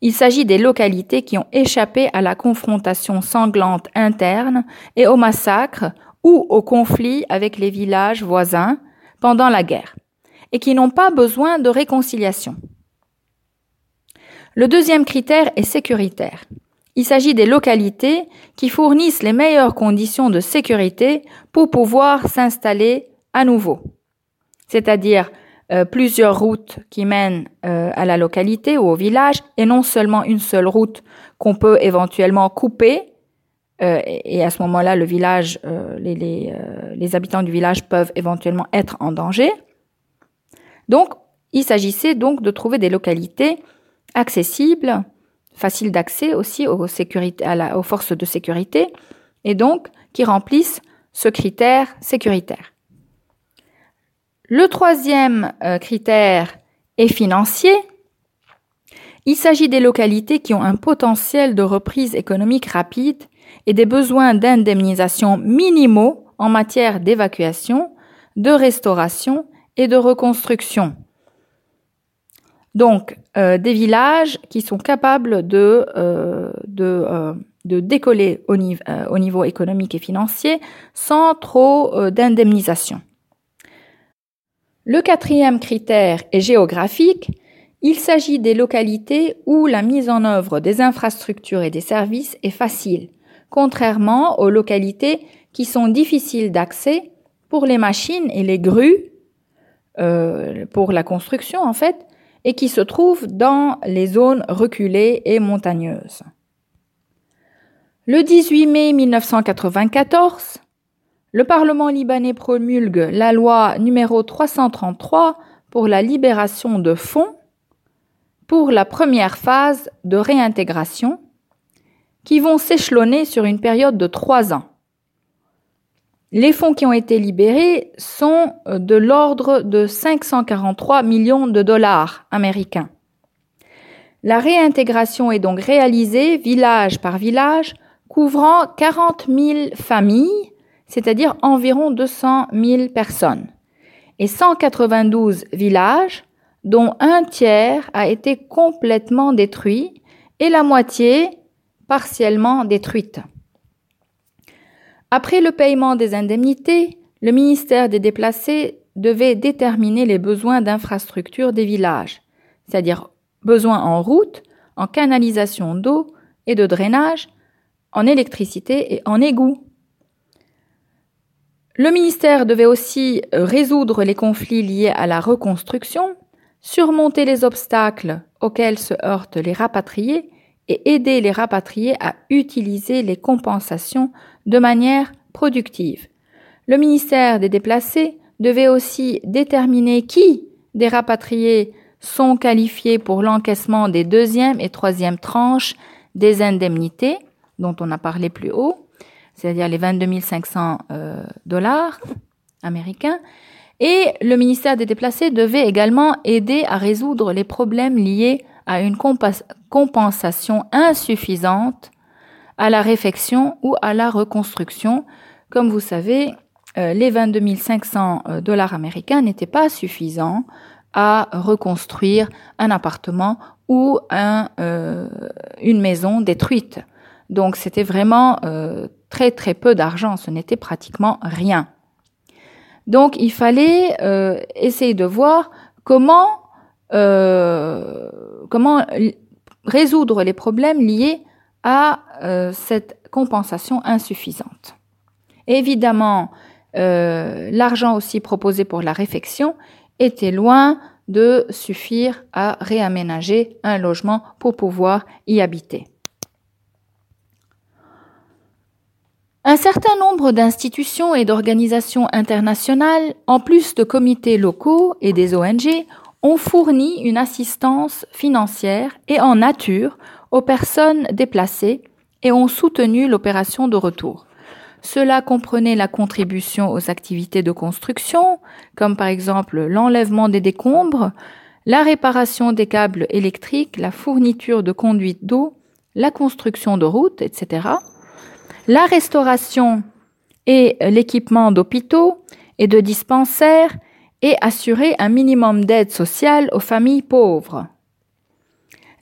Il s'agit des localités qui ont échappé à la confrontation sanglante interne et au massacre ou au conflit avec les villages voisins, pendant la guerre et qui n'ont pas besoin de réconciliation. Le deuxième critère est sécuritaire. Il s'agit des localités qui fournissent les meilleures conditions de sécurité pour pouvoir s'installer à nouveau. C'est-à-dire euh, plusieurs routes qui mènent euh, à la localité ou au village et non seulement une seule route qu'on peut éventuellement couper euh, et à ce moment-là, le village, les, les, habitants du village peuvent éventuellement être en danger. Donc, il s'agissait donc de trouver des localités accessibles, faciles d'accès aussi aux, aux forces de sécurité, et donc qui remplissent ce critère sécuritaire. Le troisième critère est financier. Il s'agit des localités qui ont un potentiel de reprise économique rapide et des besoins d'indemnisation minimaux en matière d'évacuation, de restauration et de reconstruction. Donc, euh, des villages qui sont capables de, euh, de, euh, de, décoller au, au, niveau économique et financier sans trop d'indemnisation. Le quatrième critère est géographique. Il s'agit des localités où la mise en œuvre des infrastructures et des services est facile, contrairement aux localités qui sont difficiles d'accès pour les machines et les grues, pour la construction en fait, et qui se trouvent dans les zones reculées et montagneuses. Le 18 mai 1994, le Parlement libanais promulgue la loi numéro 333 pour la libération de fonds pour la première phase de réintégration qui vont s'échelonner sur une période de trois ans. Les fonds qui ont été libérés sont euh, de l'ordre de 543 millions de dollars américains. La réintégration est donc réalisée village par village, couvrant 40 000 familles, c'est-à-dire environ 200 000 personnes, et 192 villages, dont un tiers a été complètement détruit et la moitié partiellement détruite. Après le paiement des indemnités, le ministère des Déplacés devait déterminer les besoins d'infrastructures des villages, c'est-à-dire besoin en route, en canalisation d'eau et de drainage, en électricité et en égout. Le ministère devait aussi résoudre les conflits liés à la reconstruction, surmonter les obstacles auxquels se heurtent les rapatriés et aider les rapatriés à utiliser les compensations de manière productive. Le ministère des déplacés devait aussi déterminer qui des rapatriés sont qualifiés pour l'encaissement des deuxième et troisième tranches des indemnités dont on a parlé plus haut, c'est-à-dire les 22 500 euh, dollars américains. Et le ministère des déplacés devait également aider à résoudre les problèmes liés à une compensation insuffisante à la réfection ou à la reconstruction. Comme vous savez, euh, les 22 500 euh, dollars américains n'étaient pas suffisants à reconstruire un appartement ou un, euh, une maison détruite. Donc c'était vraiment très très peu d'argent, ce n'était pratiquement rien. Donc il fallait essayer de voir comment comment résoudre les problèmes liés à euh, cette compensation insuffisante. Évidemment, euh, l'argent aussi proposé pour la réfection était loin de suffire à réaménager un logement pour pouvoir y habiter. Un certain nombre d'institutions et d'organisations internationales, en plus de comités locaux et des ONG, ont fourni une assistance financière et en nature aux personnes déplacées et ont soutenu l'opération de retour. Cela comprenait la contribution aux activités de construction, comme par exemple l'enlèvement des décombres, la réparation des câbles électriques, la fourniture de conduites d'eau, la construction de routes, etc., la restauration et l'équipement d'hôpitaux et de dispensaires et assurer un minimum d'aide sociale aux familles pauvres.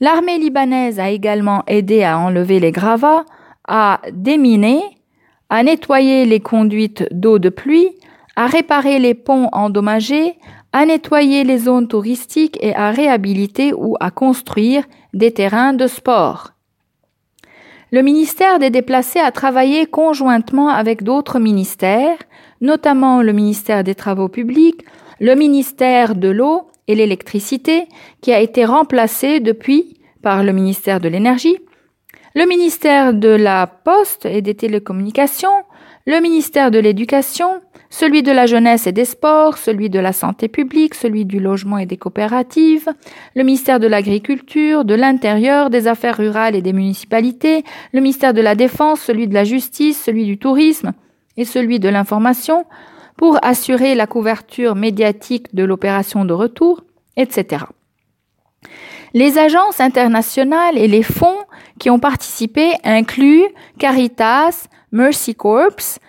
L'armée libanaise a également aidé à enlever les gravats, à déminer, à nettoyer les conduites d'eau de pluie, à réparer les ponts endommagés, à nettoyer les zones touristiques et à réhabiliter ou à construire des terrains de sport. Le ministère des Déplacés a travaillé conjointement avec d'autres ministères, notamment le ministère des Travaux publics, le ministère de l'eau et l'électricité, qui a été remplacé depuis par le ministère de l'énergie, le ministère de la Poste et des Télécommunications, le ministère de l'Éducation, celui de la jeunesse et des sports, celui de la santé publique, celui du logement et des coopératives, le ministère de l'Agriculture, de l'Intérieur, des Affaires rurales et des municipalités, le ministère de la Défense, celui de la Justice, celui du Tourisme et celui de l'Information, pour assurer la couverture médiatique de l'opération de retour, etc. Les agences internationales et les fonds qui ont participé incluent Caritas, Mercy Corps,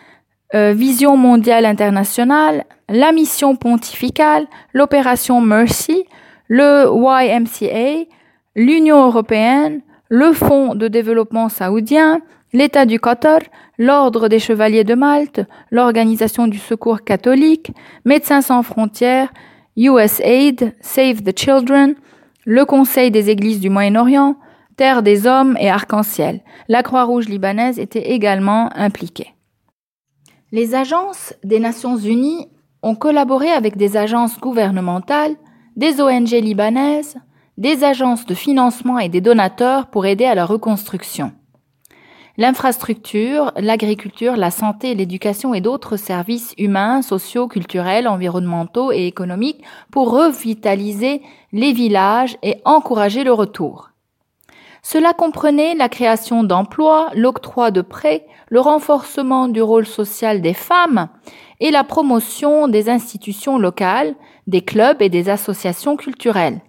euh, Vision mondiale internationale, la mission pontificale, l'opération Mercy, le YMCA, l'Union européenne, le Fonds de développement saoudien, l'État du Qatar, l'Ordre des Chevaliers de Malte, l'Organisation du Secours catholique, Médecins sans frontières, USAID, Save the Children, le Conseil des Églises du Moyen-Orient, Terre des Hommes et Arc-en-Ciel. La Croix-Rouge libanaise était également impliquée. Les agences des Nations Unies ont collaboré avec des agences gouvernementales, des ONG libanaises, des agences de financement et des donateurs pour aider à la reconstruction. L'infrastructure, l'agriculture, la santé, l'éducation et d'autres services humains, sociaux, culturels, environnementaux et économiques pour revitaliser les villages et encourager le retour. Cela comprenait la création d'emplois, l'octroi de prêts, le renforcement du rôle social des femmes et la promotion des institutions locales, des clubs et des associations culturelles.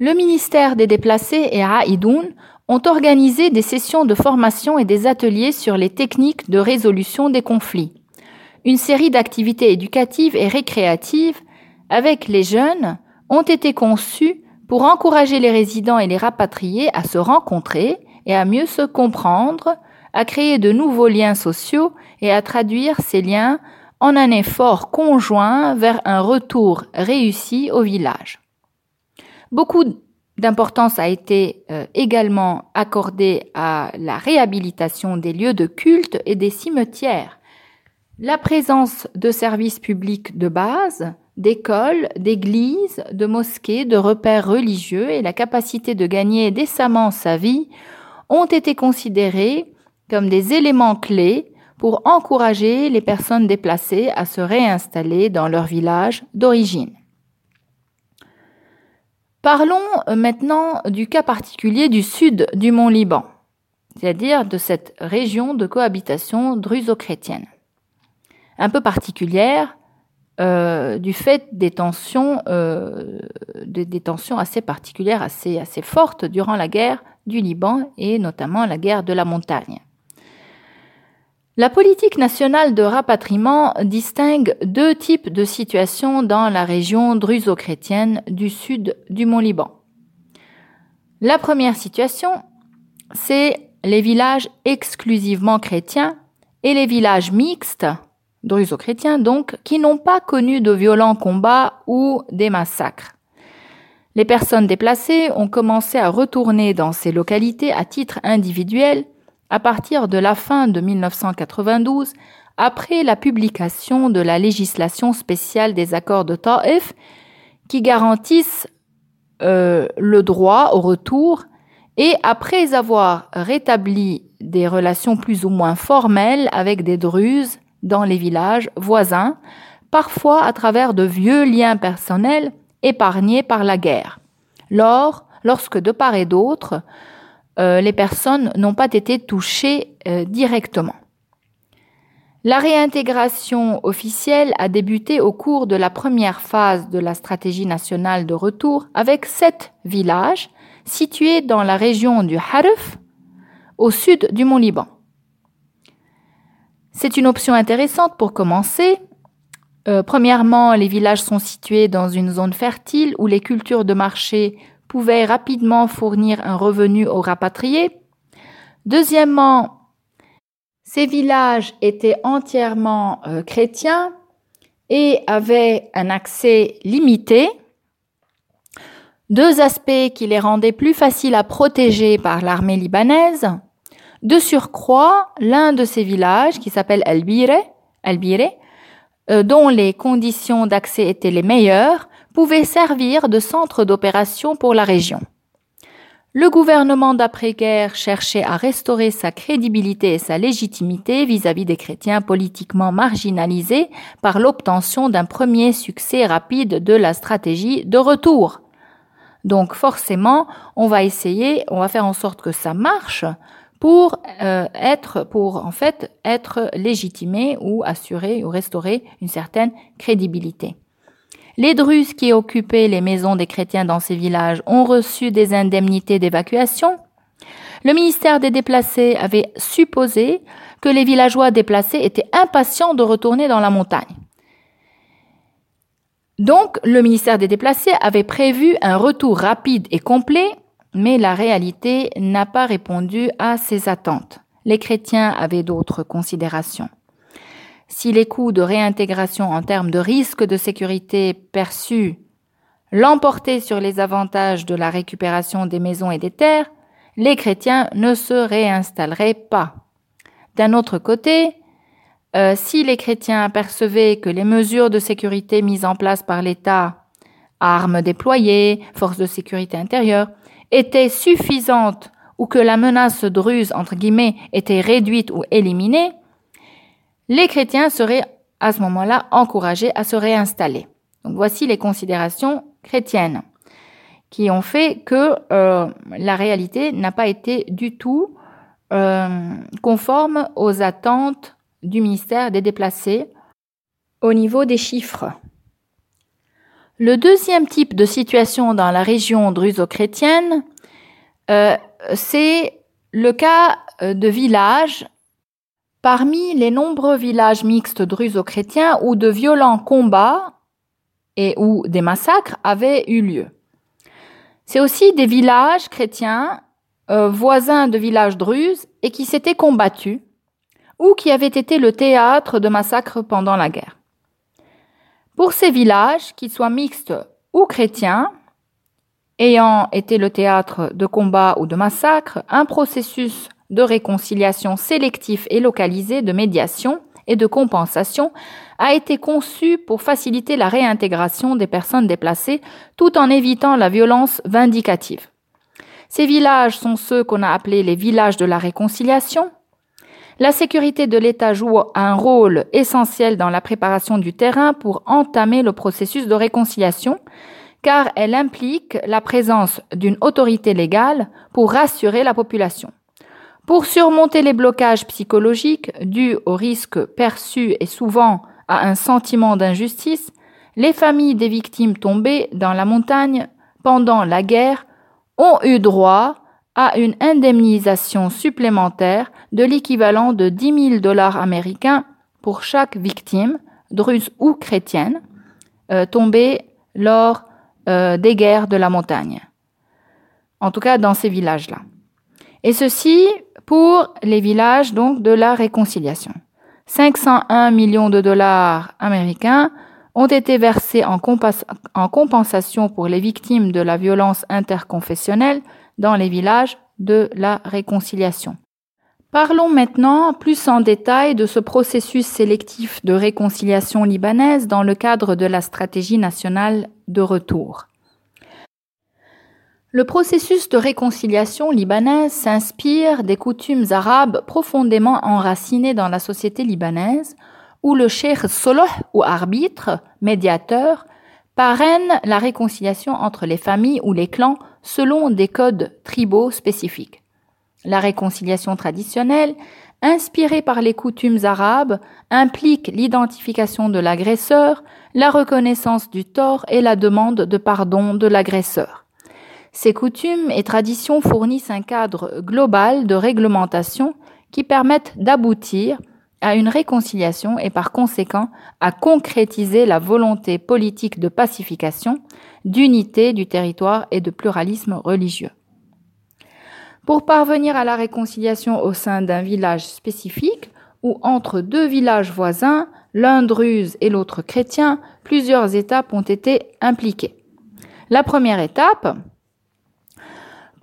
Le ministère des Déplacés et Aïdoun ont organisé des sessions de formation et des ateliers sur les techniques de résolution des conflits. Une série d'activités éducatives et récréatives avec les jeunes ont été conçues pour encourager les résidents et les rapatriés à se rencontrer et à mieux se comprendre, à créer de nouveaux liens sociaux et à traduire ces liens en un effort conjoint vers un retour réussi au village. Beaucoup d'importance a été euh, également accordée à la réhabilitation des lieux de culte et des cimetières. La présence de services publics de base, d'écoles, d'églises, de mosquées, de repères religieux et la capacité de gagner décemment sa vie ont été considérés comme des éléments clés pour encourager les personnes déplacées à se réinstaller dans leur village d'origine. Parlons maintenant du cas particulier du sud du mont Liban, c'est-à-dire de cette région de cohabitation druso-chrétienne. Un peu particulière euh, du fait des tensions, euh, des tensions assez particulières, assez, assez fortes durant la guerre du Liban et notamment la guerre de la montagne. La politique nationale de rapatriement distingue deux types de situations dans la région druso-chrétienne du sud du Mont Liban. La première situation, c'est les villages exclusivement chrétiens et les villages mixtes, druso-chrétiens donc, qui n'ont pas connu de violents combats ou des massacres. Les personnes déplacées ont commencé à retourner dans ces localités à titre individuel à partir de la fin de 1992, après la publication de la législation spéciale des accords de Taif, qui garantissent euh, le droit au retour, et après avoir rétabli des relations plus ou moins formelles avec des druzes dans les villages voisins, parfois à travers de vieux liens personnels épargnés par la guerre. Lors, lorsque de part et d'autre, euh, les personnes n'ont pas été touchées euh, directement. La réintégration officielle a débuté au cours de la première phase de la stratégie nationale de retour avec sept villages situés dans la région du Harf, au sud du Mont Liban. C'est une option intéressante pour commencer. Euh, premièrement, les villages sont situés dans une zone fertile où les cultures de marché rapidement fournir un revenu aux rapatriés. Deuxièmement, ces villages étaient entièrement euh, chrétiens et avaient un accès limité. Deux aspects qui les rendaient plus faciles à protéger par l'armée libanaise. De surcroît, l'un de ces villages, qui s'appelle Albire, Albire euh, dont les conditions d'accès étaient les meilleures, pouvait servir de centre d'opération pour la région. Le gouvernement d'après-guerre cherchait à restaurer sa crédibilité et sa légitimité vis-à-vis des chrétiens politiquement marginalisés par l'obtention d'un premier succès rapide de la stratégie de retour. Donc forcément, on va essayer, on va faire en sorte que ça marche pour euh, être, pour en fait être légitimé ou assurer ou restaurer une certaine crédibilité. Les Druzes qui occupaient les maisons des chrétiens dans ces villages ont reçu des indemnités d'évacuation. Le ministère des déplacés avait supposé que les villageois déplacés étaient impatients de retourner dans la montagne. Donc, le ministère des déplacés avait prévu un retour rapide et complet, mais la réalité n'a pas répondu à ces attentes. Les chrétiens avaient d'autres considérations. Si les coûts de réintégration en termes de risque de sécurité perçus l'emportaient sur les avantages de la récupération des maisons et des terres, les chrétiens ne se réinstalleraient pas. D'un autre côté, euh, si les chrétiens percevaient que les mesures de sécurité mises en place par l'État, armes déployées, forces de sécurité intérieure, étaient suffisantes ou que la menace druze, entre guillemets, était réduite ou éliminée, les chrétiens seraient à ce moment-là encouragés à se réinstaller. Donc voici les considérations chrétiennes qui ont fait que euh, la réalité n'a pas été du tout euh, conforme aux attentes du ministère des déplacés au niveau des chiffres. Le deuxième type de situation dans la région druso-chrétienne, euh, c'est le cas de villages Parmi les nombreux villages mixtes druso-chrétiens où de violents combats et où des massacres avaient eu lieu. C'est aussi des villages chrétiens euh, voisins de villages druzes et qui s'étaient combattus ou qui avaient été le théâtre de massacres pendant la guerre. Pour ces villages, qu'ils soient mixtes ou chrétiens, ayant été le théâtre de combats ou de massacres, un processus de réconciliation sélectif et localisé, de médiation et de compensation a été conçu pour faciliter la réintégration des personnes déplacées tout en évitant la violence vindicative. Ces villages sont ceux qu'on a appelés les villages de la réconciliation. La sécurité de l'État joue un rôle essentiel dans la préparation du terrain pour entamer le processus de réconciliation, car elle implique la présence d'une autorité légale pour rassurer la population. Pour surmonter les blocages psychologiques dus aux risques perçus et souvent à un sentiment d'injustice, les familles des victimes tombées dans la montagne pendant la guerre ont eu droit à une indemnisation supplémentaire de l'équivalent de 10 000 dollars américains pour chaque victime, druze ou chrétienne, euh, tombée lors euh, des guerres de la montagne. En tout cas, dans ces villages-là. Et ceci pour les villages donc de la réconciliation. 501 millions de dollars américains ont été versés en, en, compensation pour les victimes de la violence interconfessionnelle dans les villages de la réconciliation. Parlons maintenant plus en détail de ce processus sélectif de réconciliation libanaise dans le cadre de la stratégie nationale de retour. Le processus de réconciliation libanaise s'inspire des coutumes arabes profondément enracinées dans la société libanaise, où le cheikh Soloh ou arbitre, médiateur, parraine la réconciliation entre les familles ou les clans selon des codes tribaux spécifiques. La réconciliation traditionnelle, inspirée par les coutumes arabes, implique l'identification de l'agresseur, la reconnaissance du tort et la demande de pardon de l'agresseur. Ces coutumes et traditions fournissent un cadre global de réglementation qui permettent d'aboutir à une réconciliation et par conséquent à concrétiser la volonté politique de pacification, d'unité du territoire et de pluralisme religieux. Pour parvenir à la réconciliation au sein d'un village spécifique ou entre deux villages voisins, l'un druze et l'autre chrétien, plusieurs étapes ont été impliquées. La première étape,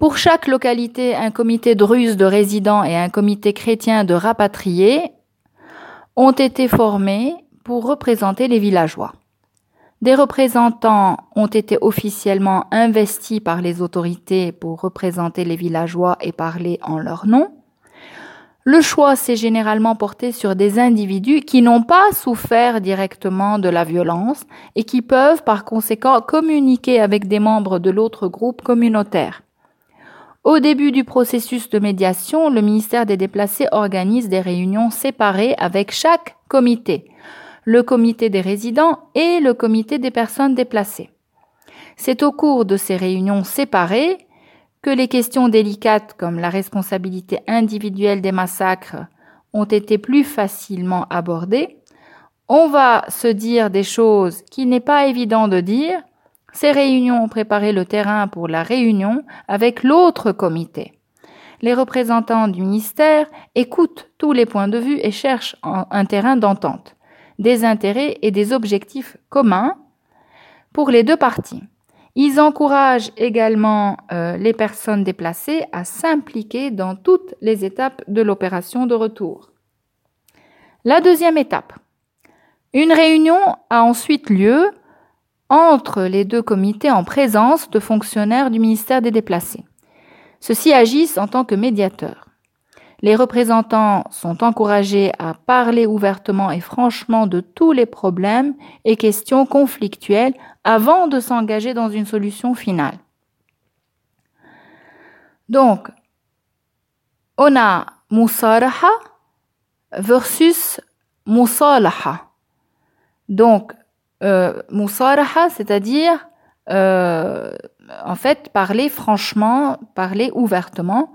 pour chaque localité, un comité druze de résidents et un comité chrétien de rapatriés ont été formés pour représenter les villageois. Des représentants ont été officiellement investis par les autorités pour représenter les villageois et parler en leur nom. Le choix s'est généralement porté sur des individus qui n'ont pas souffert directement de la violence et qui peuvent par conséquent communiquer avec des membres de l'autre groupe communautaire. Au début du processus de médiation, le ministère des Déplacés organise des réunions séparées avec chaque comité, le comité des résidents et le comité des personnes déplacées. C'est au cours de ces réunions séparées que les questions délicates comme la responsabilité individuelle des massacres ont été plus facilement abordées. On va se dire des choses qu'il n'est pas évident de dire ces réunions ont préparé le terrain pour la réunion avec l'autre comité. Les représentants du ministère écoutent tous les points de vue et cherchent un terrain d'entente, des intérêts et des objectifs communs pour les deux parties. Ils encouragent également euh, les personnes déplacées à s'impliquer dans toutes les étapes de l'opération de retour. La deuxième étape. Une réunion a ensuite lieu entre les deux comités en présence de fonctionnaires du ministère des Déplacés. Ceux-ci agissent en tant que médiateurs. Les représentants sont encouragés à parler ouvertement et franchement de tous les problèmes et questions conflictuelles avant de s'engager dans une solution finale. Donc, on a Musaraha versus Musalaha. Donc, euh, c'est-à-dire euh, en fait parler franchement, parler ouvertement,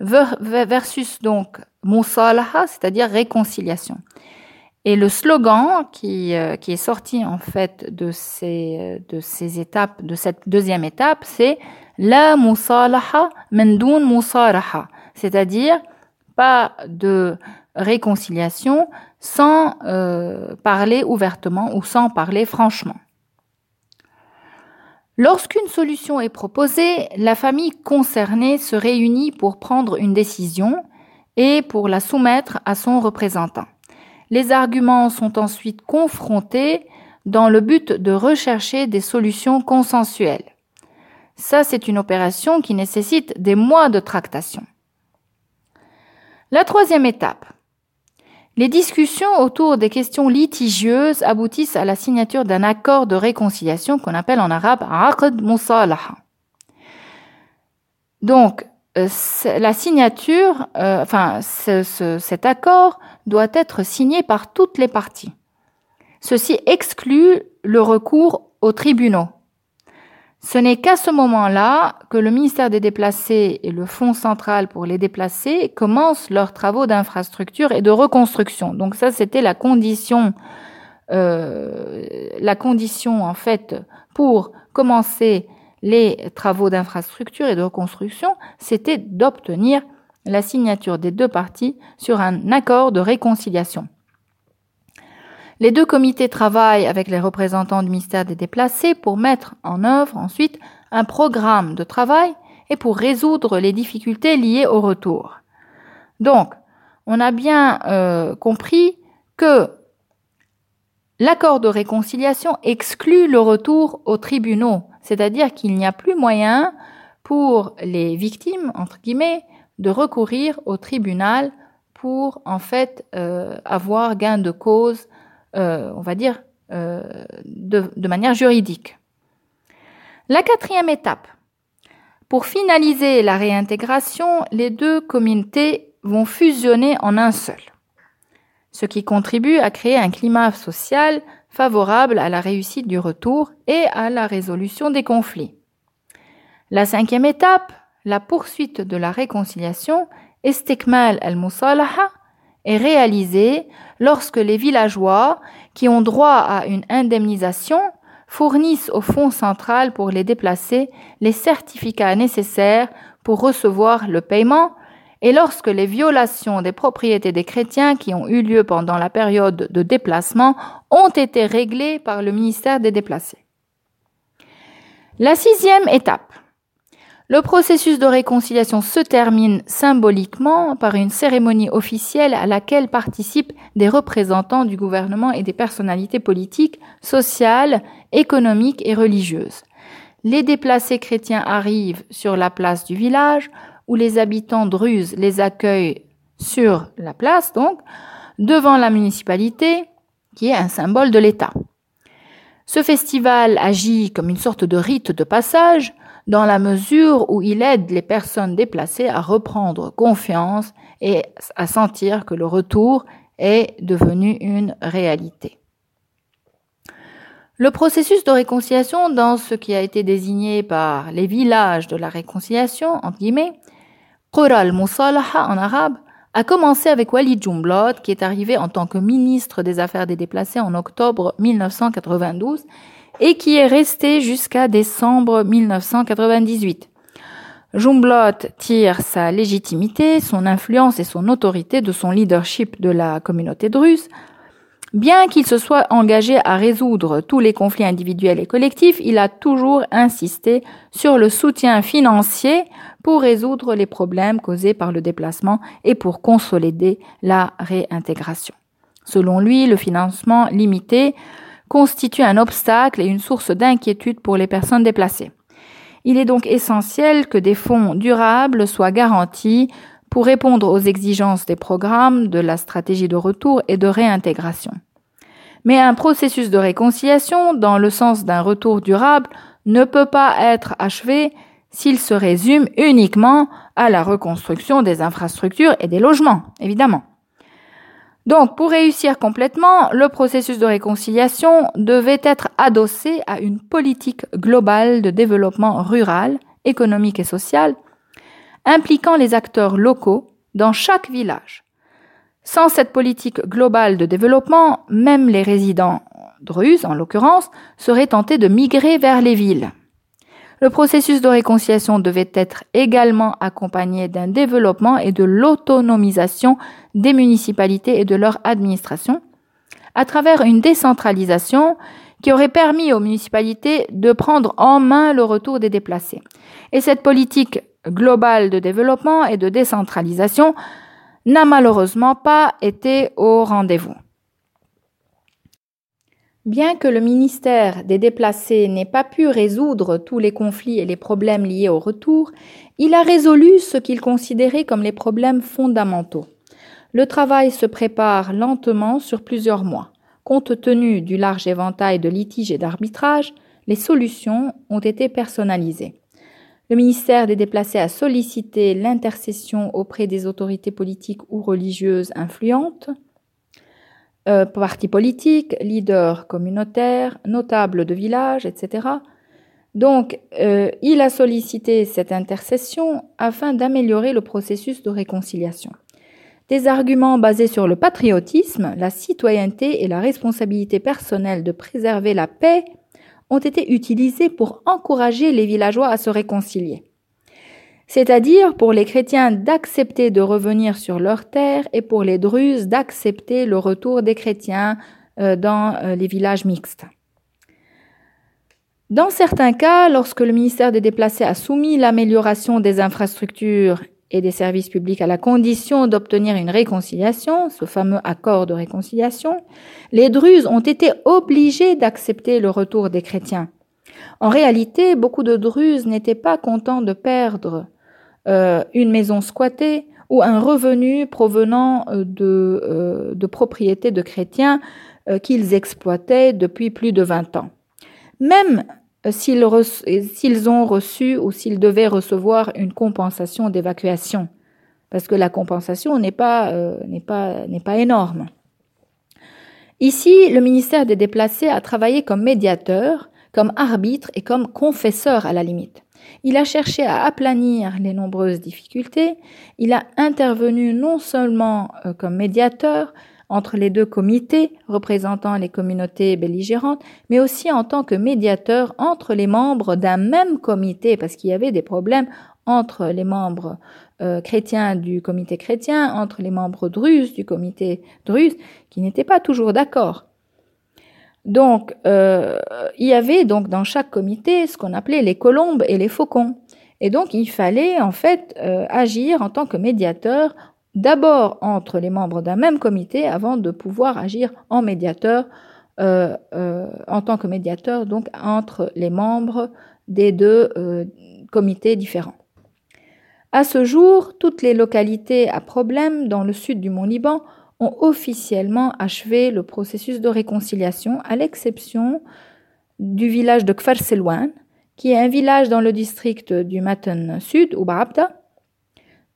versus donc musalaha, c'est-à-dire réconciliation. Et le slogan qui, euh, qui est sorti en fait de ces, étapes, de cette deuxième étape, c'est la musalaha mendoun musaraha, c'est-à-dire pas de réconciliation sans euh, parler ouvertement ou sans parler franchement. Lorsqu'une solution est proposée, la famille concernée se réunit pour prendre une décision et pour la soumettre à son représentant. Les arguments sont ensuite confrontés dans le but de rechercher des solutions consensuelles. Ça, c'est une opération qui nécessite des mois de tractation. La troisième étape. Les discussions autour des questions litigieuses aboutissent à la signature d'un accord de réconciliation qu'on appelle en arabe Aqd Musalaha. Donc, euh, la signature, euh, enfin, cet accord doit être signé par toutes les parties. Ceci exclut le recours aux tribunaux. Ce n'est qu'à ce moment-là que le ministère des Déplacés et le Fonds central pour les déplacés commencent leurs travaux d'infrastructure et de reconstruction. Donc ça, c'était la condition, euh, la condition en fait pour commencer les travaux d'infrastructure et de reconstruction, c'était d'obtenir la signature des deux parties sur un accord de réconciliation. Les deux comités travaillent avec les représentants du ministère des Déplacés pour mettre en œuvre ensuite un programme de travail et pour résoudre les difficultés liées au retour. Donc, on a bien euh, compris que l'accord de réconciliation exclut le retour aux tribunaux, c'est-à-dire qu'il n'y a plus moyen pour les victimes, entre guillemets, de recourir au tribunal pour en fait euh, avoir gain de cause on va dire, euh, de, manière juridique. La quatrième étape. Pour finaliser la réintégration, les deux communautés vont fusionner en un seul, ce qui contribue à créer un climat social favorable à la réussite du retour et à la résolution des conflits. La cinquième étape, la poursuite de la réconciliation, Estekmal al-Musalaha, est réalisée lorsque les villageois qui ont droit à une indemnisation fournissent au Fonds central pour les déplacer les certificats nécessaires pour recevoir le paiement et lorsque les violations des propriétés des chrétiens qui ont eu lieu pendant la période de déplacement ont été réglées par le ministère des déplacés. La sixième étape le processus de réconciliation se termine symboliquement par une cérémonie officielle à laquelle participent des représentants du gouvernement et des personnalités politiques, sociales, économiques et religieuses. Les déplacés chrétiens arrivent sur la place du village, où les habitants druzes les accueillent sur la place, donc, devant la municipalité, qui est un symbole de l'État. Ce festival agit comme une sorte de rite de passage, dans la mesure où il aide les personnes déplacées à reprendre confiance et à sentir que le retour est devenu une réalité. Le processus de réconciliation dans ce qui a été désigné par les villages de la réconciliation, entre guillemets, Qural Musalaha en arabe, a commencé avec Walid Jumblot, qui est arrivé en tant que ministre des Affaires des déplacés en octobre 1992 et qui est resté jusqu'à décembre 1998. Jumblot tire sa légitimité, son influence et son autorité de son leadership de la communauté druze. Bien qu'il se soit engagé à résoudre tous les conflits individuels et collectifs, il a toujours insisté sur le soutien financier pour résoudre les problèmes causés par le déplacement et pour consolider la réintégration. Selon lui, le financement limité constitue un obstacle et une source d'inquiétude pour les personnes déplacées. Il est donc essentiel que des fonds durables soient garantis pour répondre aux exigences des programmes, de la stratégie de retour et de réintégration. Mais un processus de réconciliation, dans le sens d'un retour durable, ne peut pas être achevé s'il se résume uniquement à la reconstruction des infrastructures et des logements, évidemment. Donc, pour réussir complètement, le processus de réconciliation devait être adossé à une politique globale de développement rural, économique et social, impliquant les acteurs locaux dans chaque village. Sans cette politique globale de développement, même les résidents druzes, en l'occurrence, seraient tentés de migrer vers les villes. Le processus de réconciliation devait être également accompagné d'un développement et de l'autonomisation des municipalités et de leur administration, à travers une décentralisation qui aurait permis aux municipalités de prendre en main le retour des déplacés. Et cette politique globale de développement et de décentralisation n'a malheureusement pas été au rendez-vous. Bien que le ministère des déplacés n'ait pas pu résoudre tous les conflits et les problèmes liés au retour, il a résolu ce qu'il considérait comme les problèmes fondamentaux. Le travail se prépare lentement sur plusieurs mois. Compte tenu du large éventail de litiges et d'arbitrages, les solutions ont été personnalisées. Le ministère des Déplacés a sollicité l'intercession auprès des autorités politiques ou religieuses influentes, euh, partis politiques, leaders communautaires, notables de village, etc. Donc, euh, il a sollicité cette intercession afin d'améliorer le processus de réconciliation. Des arguments basés sur le patriotisme, la citoyenneté et la responsabilité personnelle de préserver la paix ont été utilisés pour encourager les villageois à se réconcilier. C'est-à-dire pour les chrétiens d'accepter de revenir sur leur terre et pour les druzes d'accepter le retour des chrétiens euh, dans euh, les villages mixtes. Dans certains cas, lorsque le ministère des Déplacés a soumis l'amélioration des infrastructures et des services publics à la condition d'obtenir une réconciliation, ce fameux accord de réconciliation, les Druzes ont été obligés d'accepter le retour des chrétiens. En réalité, beaucoup de Druzes n'étaient pas contents de perdre euh, une maison squattée ou un revenu provenant euh, de, euh, de propriétés de chrétiens qu'ils exploitaient depuis plus de 20 ans. Même euh, s'ils ont reçu ou s'ils devaient recevoir une compensation d'évacuation, parce que la compensation n'est pas, euh, n'est pas, n'est pas énorme. Ici, le ministère des Déplacés a travaillé comme médiateur, comme arbitre et comme confesseur à la limite. Il a cherché à aplanir les nombreuses difficultés, il a intervenu non seulement euh, comme médiateur, entre les deux comités représentant les communautés belligérantes, mais aussi en tant que médiateur entre les membres d'un même comité, parce qu'il y avait des problèmes entre les membres euh, chrétiens du comité chrétien, entre les membres druzes du comité druze, qui n'étaient pas toujours d'accord. Donc, euh, il y avait donc dans chaque comité ce qu'on appelait les colombes et les faucons. Et donc, il fallait en fait euh, agir en tant que médiateur d'abord entre les membres d'un même comité avant de pouvoir agir en médiateur, euh, en tant que médiateur, donc entre les membres des deux comités différents. À ce jour, toutes les localités à problème dans le sud du Mont-Liban ont officiellement achevé le processus de réconciliation, à l'exception du village de Kfar Selwan, qui est un village dans le district du Maten Sud, ou Barabda,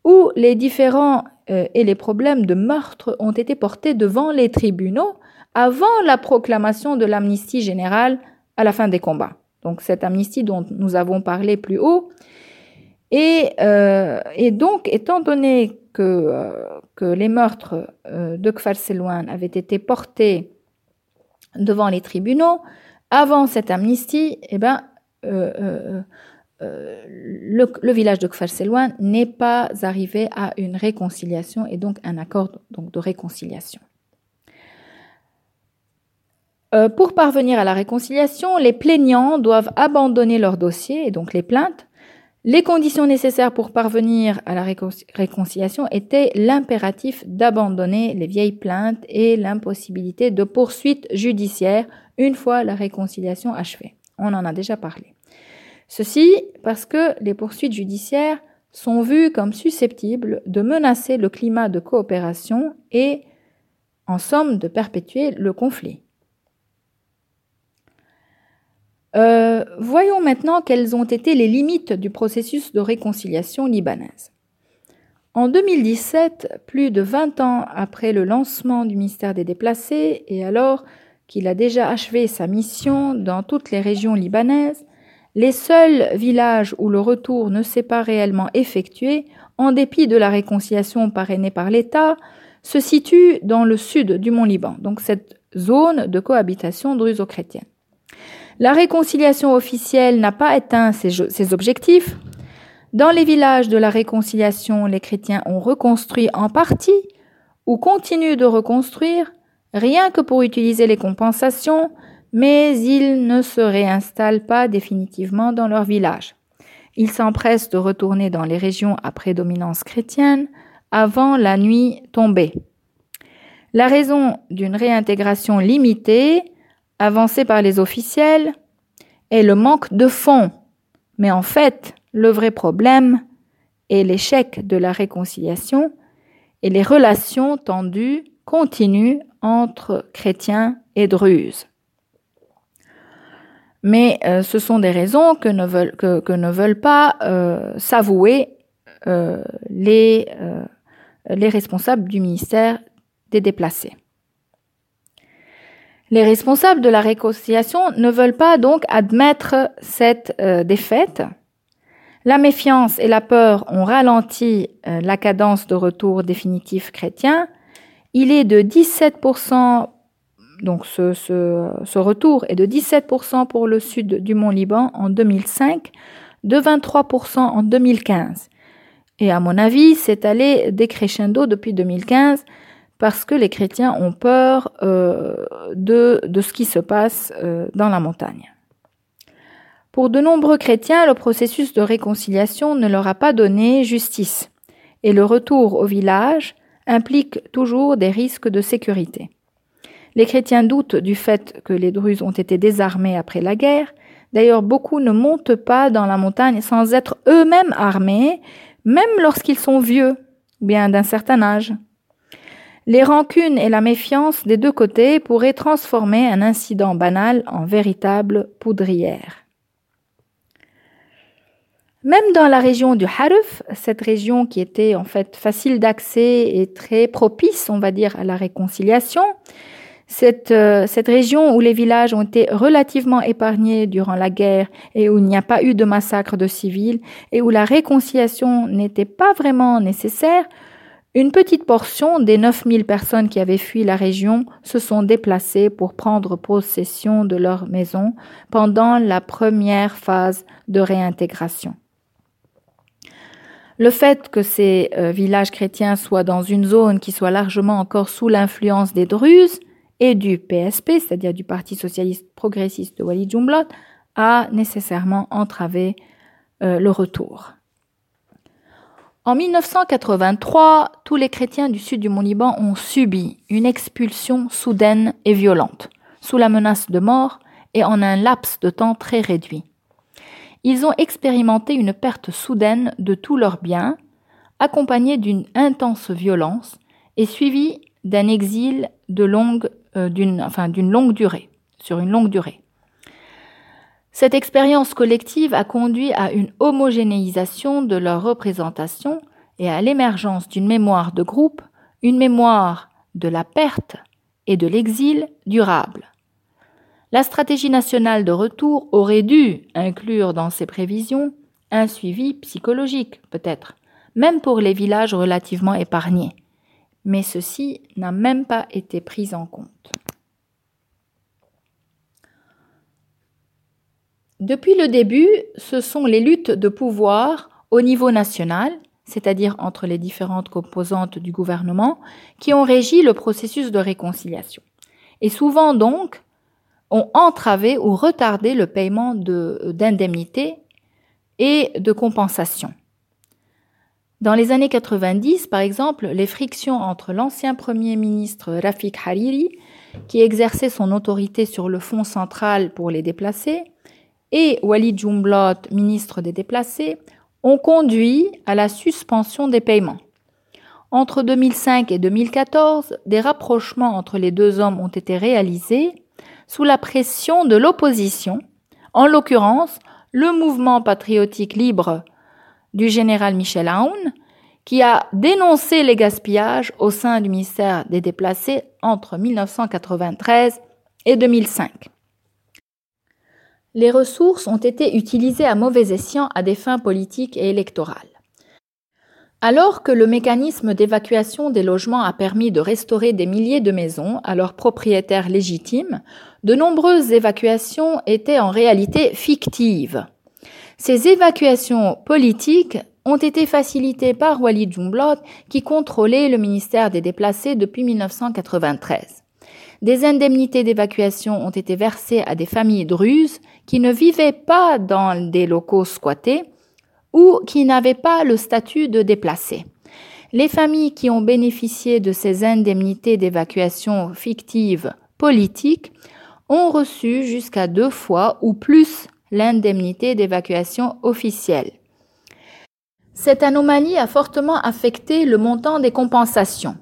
où les différents euh, et les problèmes de meurtre ont été portés devant les tribunaux avant la proclamation de l'amnistie générale à la fin des combats. Donc cette amnistie dont nous avons parlé plus haut. Et, euh, donc, étant donné que, euh, que les meurtres de Kfar Selouane avaient été portés devant les tribunaux, avant cette amnistie, eh ben, euh, le, village de Kfar Selwan n'est pas arrivé à une réconciliation et donc un accord de réconciliation. Euh, pour parvenir à la réconciliation, les plaignants doivent abandonner leur dossier et donc les plaintes. Les conditions nécessaires pour parvenir à la réconciliation étaient l'impératif d'abandonner les vieilles plaintes et l'impossibilité de poursuite judiciaire une fois la réconciliation achevée. On en a déjà parlé. Ceci parce que les poursuites judiciaires sont vues comme susceptibles de menacer le climat de coopération et, en somme, de perpétuer le conflit. Euh, voyons maintenant quelles ont été les limites du processus de réconciliation libanaise. En 2017, plus de 20 ans après le lancement du ministère des Déplacés et alors qu'il a déjà achevé sa mission dans toutes les régions libanaises, les seuls villages où le retour ne s'est pas réellement effectué, en dépit de la réconciliation parrainée par l'État, se situent dans le sud du Mont Liban, donc cette zone de cohabitation druso-chrétienne. La réconciliation officielle n'a pas atteint ses, objectifs. Dans les villages de la réconciliation, les chrétiens ont reconstruit en partie ou continuent de reconstruire, rien que pour utiliser les compensations, mais ils ne se réinstallent pas définitivement dans leur village. Ils s'empressent de retourner dans les régions à prédominance chrétienne avant la nuit tombée. La raison d'une réintégration limitée, avancée par les officiels, est le manque de fonds. Mais en fait, le vrai problème est l'échec de la réconciliation et les relations tendues continuent entre chrétiens et druzes. Mais euh, ce sont des raisons que ne veulent, pas euh, s'avouer euh, les responsables du ministère des déplacés. Les responsables de la réconciliation ne veulent pas donc admettre cette défaite. La méfiance et la peur ont ralenti la cadence de retour définitif chrétien. Il est de 17% donc ce, ce, retour est de 17% pour le sud du Mont Liban en 2005, de 23% en 2015. Et à mon avis, c'est allé décrescendo depuis 2015 parce que les chrétiens ont peur euh, de, de, ce qui se passe euh, dans la montagne. Pour de nombreux chrétiens, le processus de réconciliation ne leur a pas donné justice, et le retour au village implique toujours des risques de sécurité. Les chrétiens doutent du fait que les Druzes ont été désarmés après la guerre. D'ailleurs, beaucoup ne montent pas dans la montagne sans être eux-mêmes armés, même lorsqu'ils sont vieux, ou bien d'un certain âge. Les rancunes et la méfiance des deux côtés pourraient transformer un incident banal en véritable poudrière. Même dans la région du Haruf, cette région qui était en fait facile d'accès et très propice, on va dire, à la réconciliation, cette, euh, cette région où les villages ont été relativement épargnés durant la guerre et où il n'y a pas eu de massacre de civils et où la réconciliation n'était pas vraiment nécessaire, une petite portion des 9000 personnes qui avaient fui la région se sont déplacées pour prendre possession de leur maison pendant la première phase de réintégration. Le fait que ces euh, villages chrétiens soient dans une zone qui soit largement encore sous l'influence des Druzes et du PSP, c'est-à-dire du Parti socialiste progressiste de Walid a nécessairement entravé euh, le retour. En 1983, tous les chrétiens du sud du Mont-Liban ont subi une expulsion soudaine et violente, sous la menace de mort et en un laps de temps très réduit. Ils ont expérimenté une perte soudaine de tous leurs biens, accompagnée d'une intense violence et suivie d'un exil de euh, longue durée, sur une longue durée. Cette expérience collective a conduit à une homogénéisation de leur représentation et à l'émergence d'une mémoire de groupe, une mémoire de la perte et de l'exil durable. La stratégie nationale de retour aurait dû inclure dans ses prévisions un suivi psychologique, peut-être, même pour les villages relativement épargnés mais ceci n'a même pas été pris en compte. Depuis le début, ce sont les luttes de pouvoir au niveau national, c'est-à-dire entre les différentes composantes du gouvernement, qui ont régi le processus de réconciliation. Et souvent donc, ont entravé ou retardé le paiement d'indemnités et de compensations. Dans les années 90, par exemple, les frictions entre l'ancien Premier ministre Rafik Hariri, qui exerçait son autorité sur le Fonds central pour les déplacés, et Walid Jumblat, ministre des déplacés, ont conduit à la suspension des paiements. Entre 2005 et 2014, des rapprochements entre les deux hommes ont été réalisés sous la pression de l'opposition, en l'occurrence le mouvement patriotique libre du général Michel Aoun, qui a dénoncé les gaspillages au sein du ministère des Déplacés entre 1993 et 2005. Les ressources ont été utilisées à mauvais escient à des fins politiques et électorales. Alors que le mécanisme d'évacuation des logements a permis de restaurer des milliers de maisons à leurs propriétaires légitimes, de nombreuses évacuations étaient en réalité fictives. Ces évacuations politiques ont été facilitées par Walid Jumblat qui contrôlait le ministère des Déplacés depuis 1993. Des indemnités d'évacuation ont été versées à des familles druzes qui ne vivaient pas dans des locaux squattés ou qui n'avaient pas le statut de déplacés. Les familles qui ont bénéficié de ces indemnités d'évacuation fictives politiques ont reçu jusqu'à deux fois ou plus l'indemnité d'évacuation officielle. Cette anomalie a fortement affecté le montant des compensations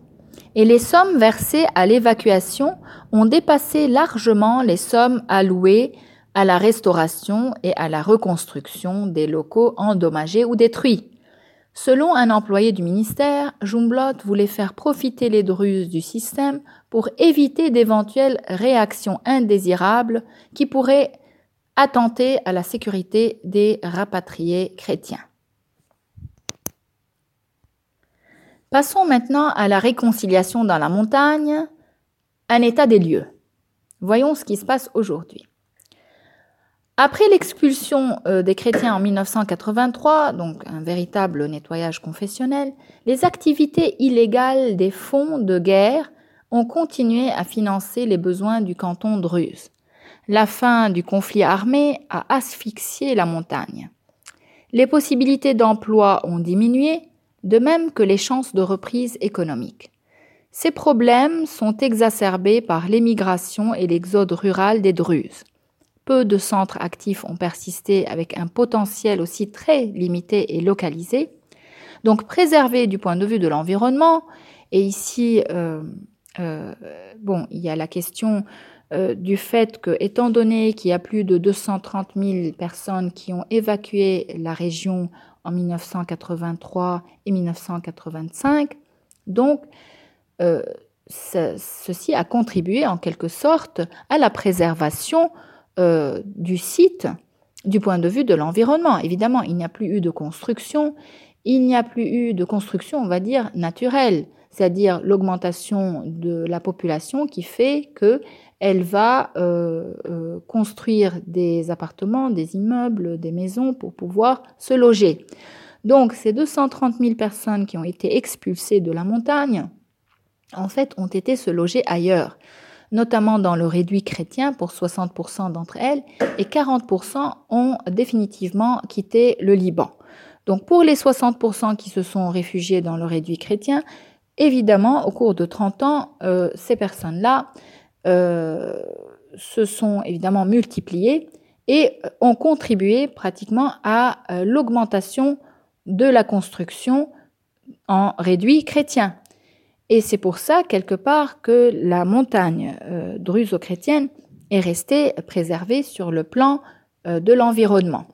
et les sommes versées à l'évacuation ont dépassé largement les sommes allouées à la restauration et à la reconstruction des locaux endommagés ou détruits. Selon un employé du ministère, Jumblot voulait faire profiter les Druzes du système pour éviter d'éventuelles réactions indésirables qui pourraient attenter à la sécurité des rapatriés chrétiens. Passons maintenant à la réconciliation dans la montagne, un état des lieux. Voyons ce qui se passe aujourd'hui. Après l'expulsion euh, des chrétiens en 1983, donc un véritable nettoyage confessionnel, les activités illégales des fonds de guerre ont continué à financer les besoins du canton druze. La fin du conflit armé a asphyxié la montagne. Les possibilités d'emploi ont diminué, de même que les chances de reprise économique. Ces problèmes sont exacerbés par l'émigration et l'exode rural des Druzes peu de centres actifs ont persisté avec un potentiel aussi très limité et localisé. Donc préservé du point de vue de l'environnement, et ici, euh, euh, bon, il y a la question euh, du fait que, étant donné qu'il y a plus de 230 000 personnes qui ont évacué la région en 1983 et 1985, donc ceci a contribué en quelque sorte à la préservation euh, du site du point de vue de l'environnement. Évidemment, il n'y a plus eu de construction, il n'y a plus eu de construction, on va dire, naturelle, c'est-à-dire l'augmentation de la population qui fait que elle va euh, euh, construire des appartements, des immeubles, des maisons pour pouvoir se loger. Donc ces 230 000 personnes qui ont été expulsées de la montagne, en fait, ont été se loger ailleurs notamment dans le réduit chrétien pour 60% d'entre elles, et 40% ont définitivement quitté le Liban. Donc pour les 60% qui se sont réfugiés dans le réduit chrétien, évidemment, au cours de 30 ans, euh, ces personnes-là euh, se sont évidemment multipliées et ont contribué pratiquement à euh, l'augmentation de la construction en réduit chrétien. Et c'est pour ça, quelque part, que la montagne euh, druso-chrétienne est restée préservée sur le plan euh, de l'environnement.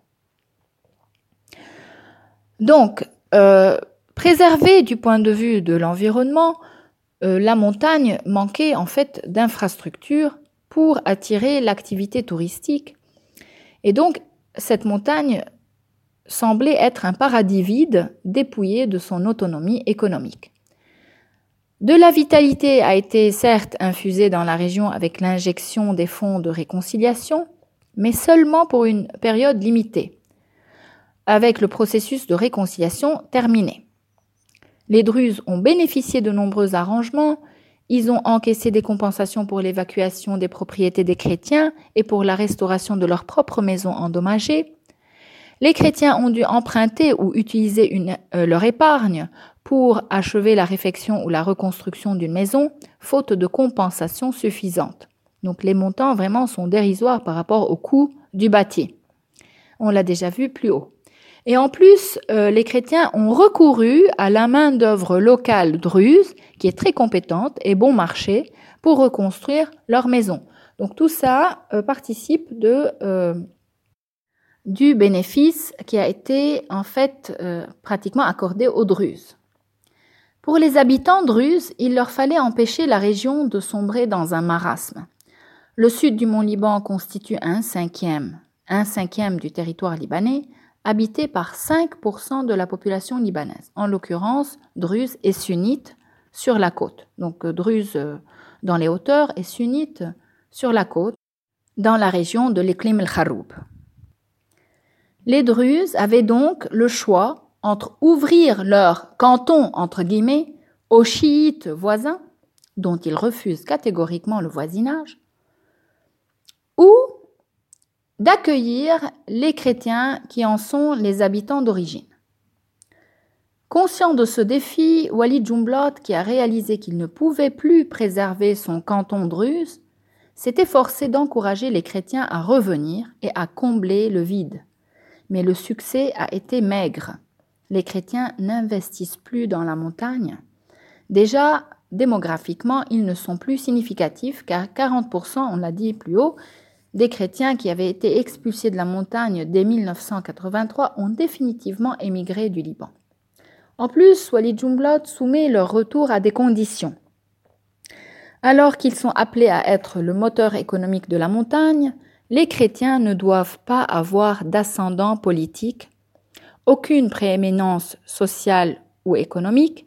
Donc, euh, préservée du point de vue de l'environnement, la montagne manquait en fait d'infrastructures pour attirer l'activité touristique. Et donc, cette montagne semblait être un paradis vide, dépouillé de son autonomie économique. De la vitalité a été certes infusée dans la région avec l'injection des fonds de réconciliation, mais seulement pour une période limitée, avec le processus de réconciliation terminé. Les Druzes ont bénéficié de nombreux arrangements, ils ont encaissé des compensations pour l'évacuation des propriétés des chrétiens et pour la restauration de leurs propres maisons endommagées. Les chrétiens ont dû emprunter ou utiliser euh, leur épargne pour achever la réfection ou la reconstruction d'une maison, faute de compensation suffisante. Donc les montants vraiment sont dérisoires par rapport au coût du bâti. On l'a déjà vu plus haut. Et en plus, euh, les chrétiens ont recouru à la main-d'œuvre locale druze, qui est très compétente et bon marché, pour reconstruire leur maison. Donc tout ça euh, participe euh, du bénéfice qui a été en fait pratiquement accordé aux druzes. Pour les habitants druzes, il leur fallait empêcher la région de sombrer dans un marasme. Le sud du mont Liban constitue un cinquième du territoire libanais, habité par 5% de la population libanaise, en l'occurrence druzes et sunnites sur la côte. Donc euh, druzes euh, dans les hauteurs et sunnites sur la côte, dans la région de l'Eklim el-Kharoub. Les druzes avaient donc le choix entre ouvrir leur canton, entre guillemets, aux chiites voisins, dont ils refusent catégoriquement le voisinage, ou d'accueillir les chrétiens qui en sont les habitants d'origine. Conscient de ce défi, Walid Jumblot, qui a réalisé qu'il ne pouvait plus préserver son canton druze, s'est efforcé d'encourager les chrétiens à revenir et à combler le vide. Mais le succès a été maigre. Les chrétiens n'investissent plus dans la montagne. Déjà, démographiquement, ils ne sont plus significatifs car 40%, on l'a dit plus haut, des chrétiens qui avaient été expulsés de la montagne dès 1983 ont définitivement émigré du Liban. En plus, Walid Jumblot soumet leur retour à des conditions. Alors qu'ils sont appelés à être le moteur économique de la montagne, les chrétiens ne doivent pas avoir d'ascendant politique, aucune prééminence sociale ou économique,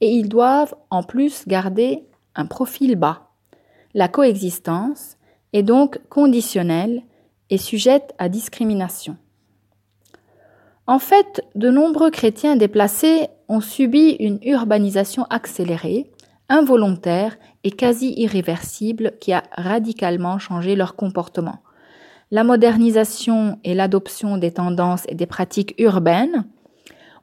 et ils doivent en plus garder un profil bas. La coexistence est donc conditionnelle et sujette à discrimination. En fait, de nombreux chrétiens déplacés ont subi une urbanisation accélérée, involontaire et quasi irréversible qui a radicalement changé leur comportement. La modernisation et l'adoption des tendances et des pratiques urbaines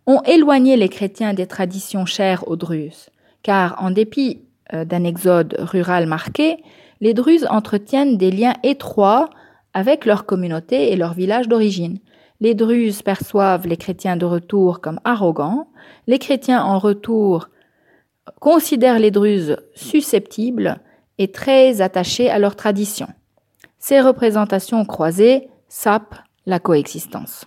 ont éloigné les chrétiens des traditions chères aux Druzes, car en dépit euh, d'un exode rural marqué, les Druzes entretiennent des liens étroits avec leur communauté et leur village d'origine. Les Druzes perçoivent les chrétiens de retour comme arrogants, les chrétiens en retour considèrent les Druzes susceptibles et très attachés à leur tradition. Ces représentations croisées sapent la coexistence.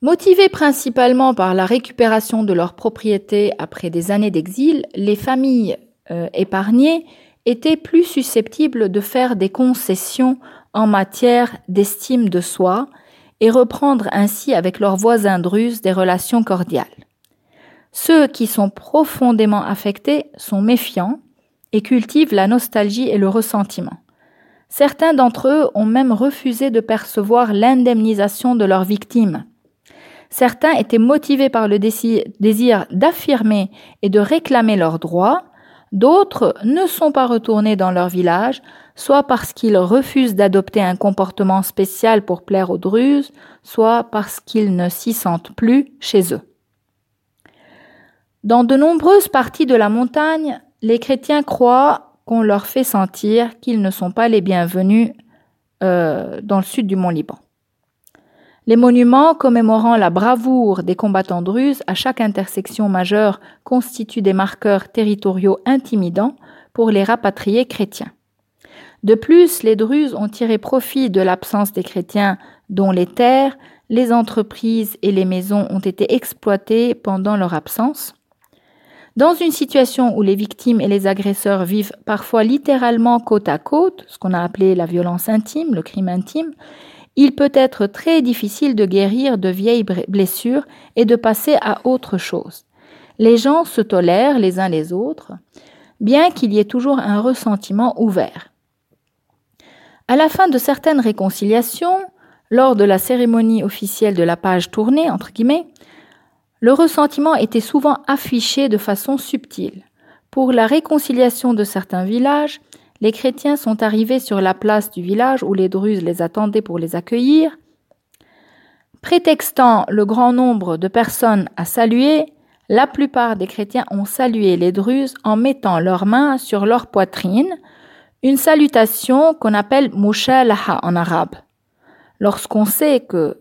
Motivés principalement par la récupération de leurs propriétés après des années d'exil, les familles euh, épargnées étaient plus susceptibles de faire des concessions en matière d'estime de soi et reprendre ainsi avec leurs voisins druzes des relations cordiales. Ceux qui sont profondément affectés sont méfiants et cultivent la nostalgie et le ressentiment. Certains d'entre eux ont même refusé de percevoir l'indemnisation de leurs victimes. Certains étaient motivés par le désir d'affirmer et de réclamer leurs droits, D'autres ne sont pas retournés dans leur village, soit parce qu'ils refusent d'adopter un comportement spécial pour plaire aux druzes, soit parce qu'ils ne s'y sentent plus chez eux. Dans de nombreuses parties de la montagne, les chrétiens croient qu'on leur fait sentir qu'ils ne sont pas les bienvenus euh, dans le sud du mont Liban. Les monuments commémorant la bravoure des combattants druzes à chaque intersection majeure constituent des marqueurs territoriaux intimidants pour les rapatriés chrétiens. De plus, les druzes ont tiré profit de l'absence des chrétiens dont les terres, les entreprises et les maisons ont été exploitées pendant leur absence. Dans une situation où les victimes et les agresseurs vivent parfois littéralement côte à côte, ce qu'on a appelé la violence intime, le crime intime, il peut être très difficile de guérir de vieilles blessures et de passer à autre chose. Les gens se tolèrent les uns les autres, bien qu'il y ait toujours un ressentiment ouvert. À la fin de certaines réconciliations, lors de la cérémonie officielle de la page tournée, entre guillemets, le ressentiment était souvent affiché de façon subtile. Pour la réconciliation de certains villages, les chrétiens sont arrivés sur la place du village où les Druzes les attendaient pour les accueillir. Prétextant le grand nombre de personnes à saluer, la plupart des chrétiens ont salué les Druzes en mettant leurs mains sur leur poitrine, une salutation qu'on appelle mushalaha en arabe. Lorsqu'on sait que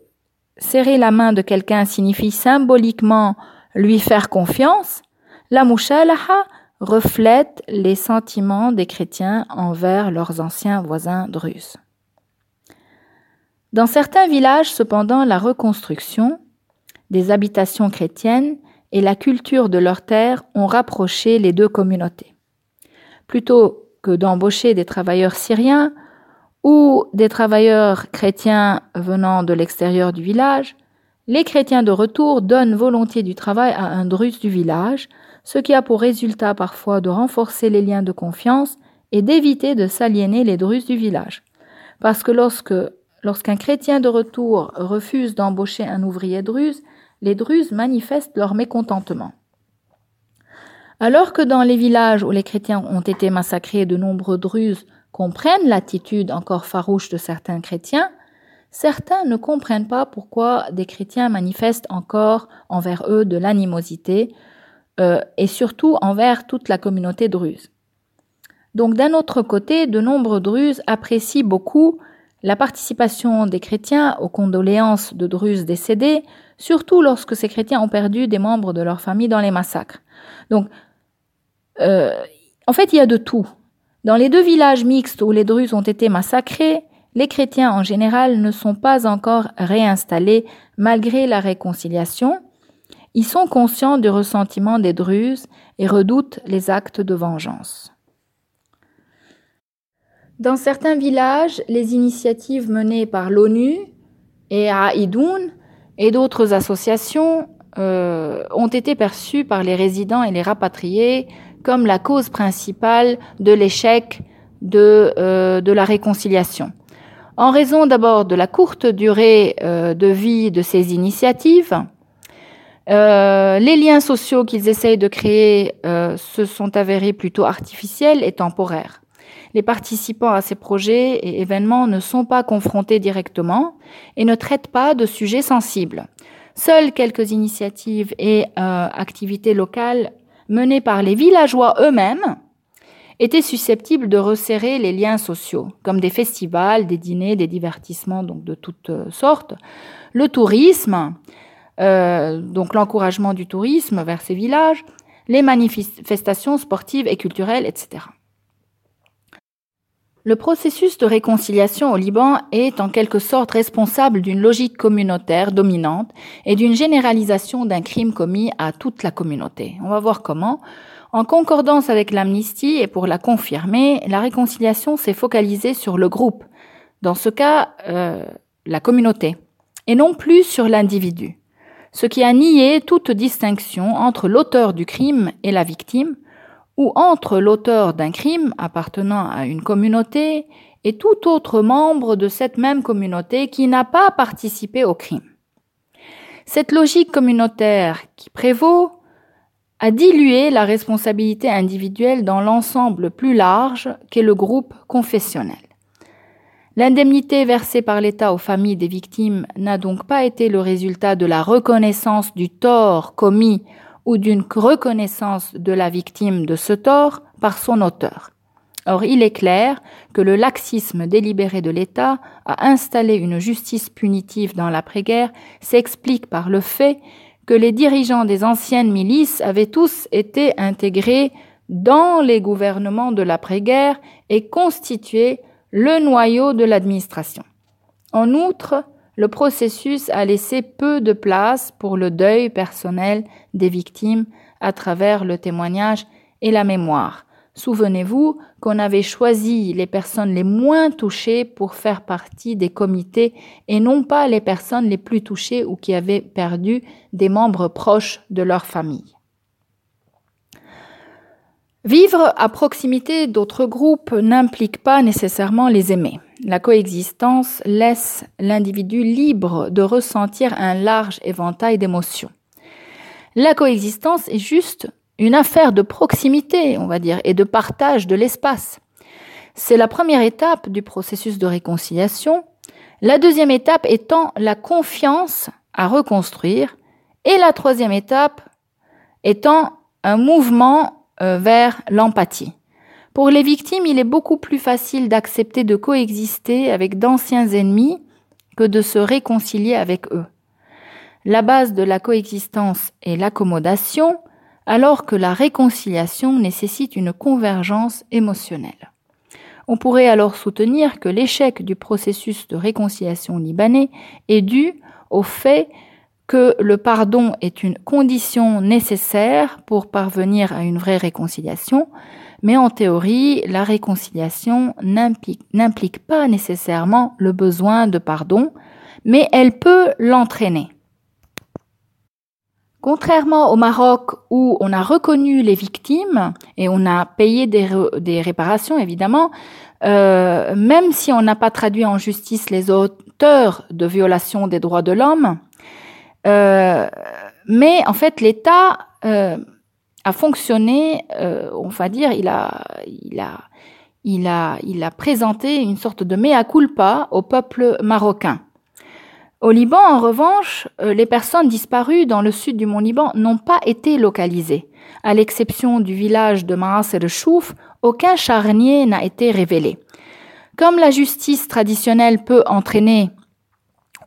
serrer la main de quelqu'un signifie symboliquement lui faire confiance, la mushalaha reflètent les sentiments des chrétiens envers leurs anciens voisins druzes. Dans certains villages, cependant, la reconstruction des habitations chrétiennes et la culture de leurs terres ont rapproché les deux communautés. Plutôt que d'embaucher des travailleurs syriens ou des travailleurs chrétiens venant de l'extérieur du village, les chrétiens de retour donnent volontiers du travail à un druze du village, ce qui a pour résultat parfois de renforcer les liens de confiance et d'éviter de s'aliéner les druzes du village. Parce que lorsque lorsqu'un chrétien de retour refuse d'embaucher un ouvrier druze, les druzes manifestent leur mécontentement. Alors que dans les villages où les chrétiens ont été massacrés, de nombreux druzes comprennent l'attitude encore farouche de certains chrétiens, certains ne comprennent pas pourquoi des chrétiens manifestent encore envers eux de l'animosité euh, et surtout envers toute la communauté druze. Donc d'un autre côté, de nombreux druzes apprécient beaucoup la participation des chrétiens aux condoléances de druzes décédés, surtout lorsque ces chrétiens ont perdu des membres de leur famille dans les massacres. Donc, euh, en fait, il y a de tout. Dans les deux villages mixtes où les druzes ont été massacrés, les chrétiens en général ne sont pas encore réinstallés malgré la réconciliation. Ils sont conscients du ressentiment des druzes et redoutent les actes de vengeance. Dans certains villages, les initiatives menées par l'ONU et Aïdoun et d'autres associations euh, ont été perçues par les résidents et les rapatriés comme la cause principale de l'échec de, euh, la réconciliation. En raison d'abord de la courte durée euh, de vie de ces initiatives, les liens sociaux qu'ils essayent de créer se sont avérés plutôt artificiels et temporaires les participants à ces projets et événements ne sont pas confrontés directement et ne traitent pas de sujets sensibles. Seules quelques initiatives et euh, activités locales menées par les villageois eux-mêmes étaient susceptibles de resserrer les liens sociaux, comme des festivals, des dîners, des divertissements donc de toutes sortes, le tourisme, euh, donc l'encouragement du tourisme vers ces villages, les manifestations sportives et culturelles, etc. Le processus de réconciliation au Liban est en quelque sorte responsable d'une logique communautaire dominante et d'une généralisation d'un crime commis à toute la communauté. On va voir comment. En concordance avec l'amnistie et pour la confirmer, la réconciliation s'est focalisée sur le groupe, dans ce cas euh, la communauté, et non plus sur l'individu, ce qui a nié toute distinction entre l'auteur du crime et la victime, ou entre l'auteur d'un crime appartenant à une communauté et tout autre membre de cette même communauté qui n'a pas participé au crime. Cette logique communautaire qui prévaut a dilué la responsabilité individuelle dans l'ensemble plus large qu'est le groupe confessionnel. L'indemnité versée par l'État aux familles des victimes n'a donc pas été le résultat de la reconnaissance du tort commis ou d'une reconnaissance de la victime de ce tort par son auteur. Or, il est clair que le laxisme délibéré de l'État à installer une justice punitive dans l'après-guerre s'explique par le fait que les dirigeants des anciennes milices avaient tous été intégrés dans les gouvernements de l'après-guerre et constitué le noyau de l'administration. En outre, le processus a laissé peu de place pour le deuil personnel des victimes à travers le témoignage et la mémoire. Souvenez-vous qu'on avait choisi les personnes les moins touchées pour faire partie des comités et non pas les personnes les plus touchées ou qui avaient perdu des membres proches de leur famille. Vivre à proximité d'autres groupes n'implique pas nécessairement les aimer. La coexistence laisse l'individu libre de ressentir un large éventail d'émotions. La coexistence est juste une affaire de proximité, on va dire, et de partage de l'espace. C'est la première étape du processus de réconciliation. La deuxième étape étant la confiance à reconstruire. Et la troisième étape étant un mouvement euh, vers l'empathie. Pour les victimes, il est beaucoup plus facile d'accepter de coexister avec d'anciens ennemis que de se réconcilier avec eux. La base de la coexistence est l'accommodation, alors que la réconciliation nécessite une convergence émotionnelle. On pourrait alors soutenir que l'échec du processus de réconciliation libanais est dû au fait que le pardon est une condition nécessaire pour parvenir à une vraie réconciliation, mais en théorie, la réconciliation n'implique pas nécessairement le besoin de pardon, mais elle peut l'entraîner. Contrairement au Maroc où on a reconnu les victimes et on a payé des, réparations évidemment, euh, même si on n'a pas traduit en justice les auteurs de violations des droits de l'homme, euh, mais en fait l'État euh, a fonctionné, euh, on va dire, il a, il a, il a, il a présenté une sorte de mea culpa au peuple marocain. Au Liban, en revanche, euh, les personnes disparues dans le sud du Mont Liban n'ont pas été localisées. À l'exception du village de Maas et de Chouf, aucun charnier n'a été révélé. Comme la justice traditionnelle peut entraîner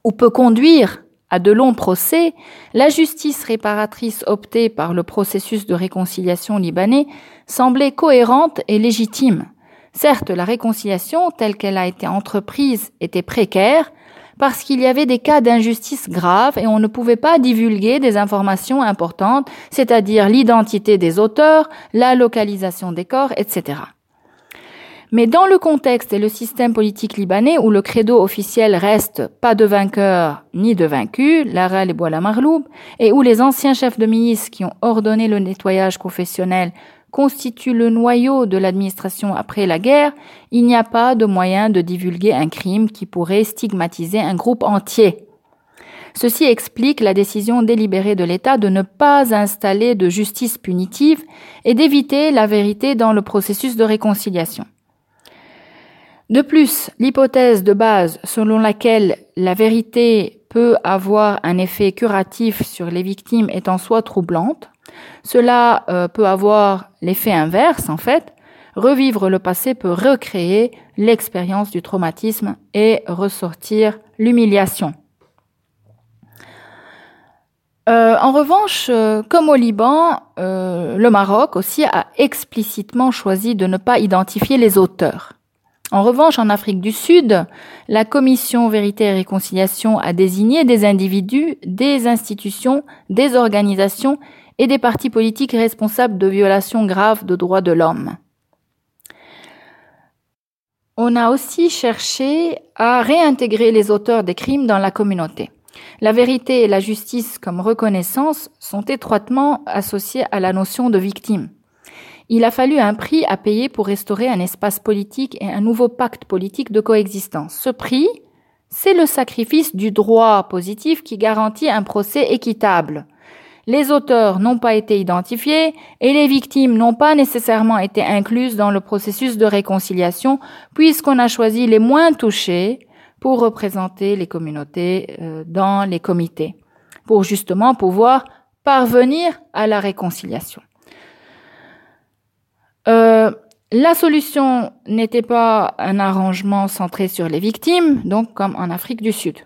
ou peut conduire à de longs procès, la justice réparatrice optée par le processus de réconciliation libanais semblait cohérente et légitime. Certes, la réconciliation telle qu'elle a été entreprise était précaire parce qu'il y avait des cas d'injustice graves et on ne pouvait pas divulguer des informations importantes, c'est-à-dire l'identité des auteurs, la localisation des corps, etc. Mais dans le contexte et le système politique libanais où le credo officiel reste pas de vainqueur ni de vaincu, Lara et Bois Marloub, et où les anciens chefs de milice qui ont ordonné le nettoyage confessionnel constituent le noyau de l'administration après la guerre, il n'y a pas de moyen de divulguer un crime qui pourrait stigmatiser un groupe entier. Ceci explique la décision délibérée de l'État de ne pas installer de justice punitive et d'éviter la vérité dans le processus de réconciliation. De plus, l'hypothèse de base selon laquelle la vérité peut avoir un effet curatif sur les victimes est en soi troublante. Cela euh, peut avoir l'effet inverse, en fait. Revivre le passé peut recréer l'expérience du traumatisme et ressortir l'humiliation. Euh, en revanche, euh, comme au Liban, le Maroc aussi a explicitement choisi de ne pas identifier les auteurs. En revanche, en Afrique du Sud, la Commission Vérité et Réconciliation a désigné des individus, des institutions, des organisations et des partis politiques responsables de violations graves de droits de l'homme. On a aussi cherché à réintégrer les auteurs des crimes dans la communauté. La vérité et la justice comme reconnaissance sont étroitement associées à la notion de victime. Il a fallu un prix à payer pour restaurer un espace politique et un nouveau pacte politique de coexistence. Ce prix, c'est le sacrifice du droit positif qui garantit un procès équitable. Les auteurs n'ont pas été identifiés et les victimes n'ont pas nécessairement été incluses dans le processus de réconciliation puisqu'on a choisi les moins touchés pour représenter les communautés euh, dans les comités, pour justement pouvoir parvenir à la réconciliation. Euh, la solution n'était pas un arrangement centré sur les victimes, donc comme en Afrique du Sud,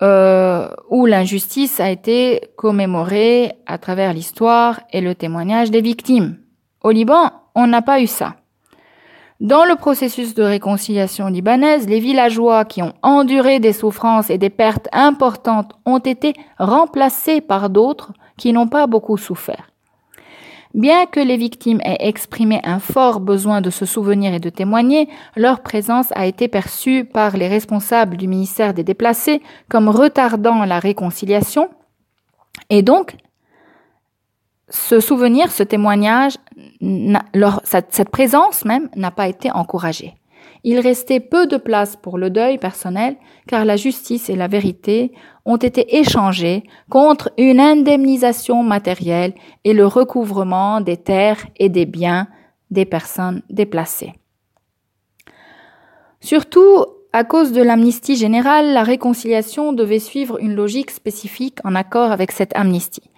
euh, où l'injustice a été commémorée à travers l'histoire et le témoignage des victimes. Au Liban, on n'a pas eu ça. Dans le processus de réconciliation libanaise, les villageois qui ont enduré des souffrances et des pertes importantes ont été remplacés par d'autres qui n'ont pas beaucoup souffert. Bien que les victimes aient exprimé un fort besoin de se souvenir et de témoigner, leur présence a été perçue par les responsables du ministère des Déplacés comme retardant la réconciliation. Et donc, ce souvenir, ce témoignage, cette présence même n'a pas été encouragée. Il restait peu de place pour le deuil personnel car la justice et la vérité ont été échangées contre une indemnisation matérielle et le recouvrement des terres et des biens des personnes déplacées. Surtout, à cause de l'amnistie générale, la réconciliation devait suivre une logique spécifique en accord avec cette amnistie.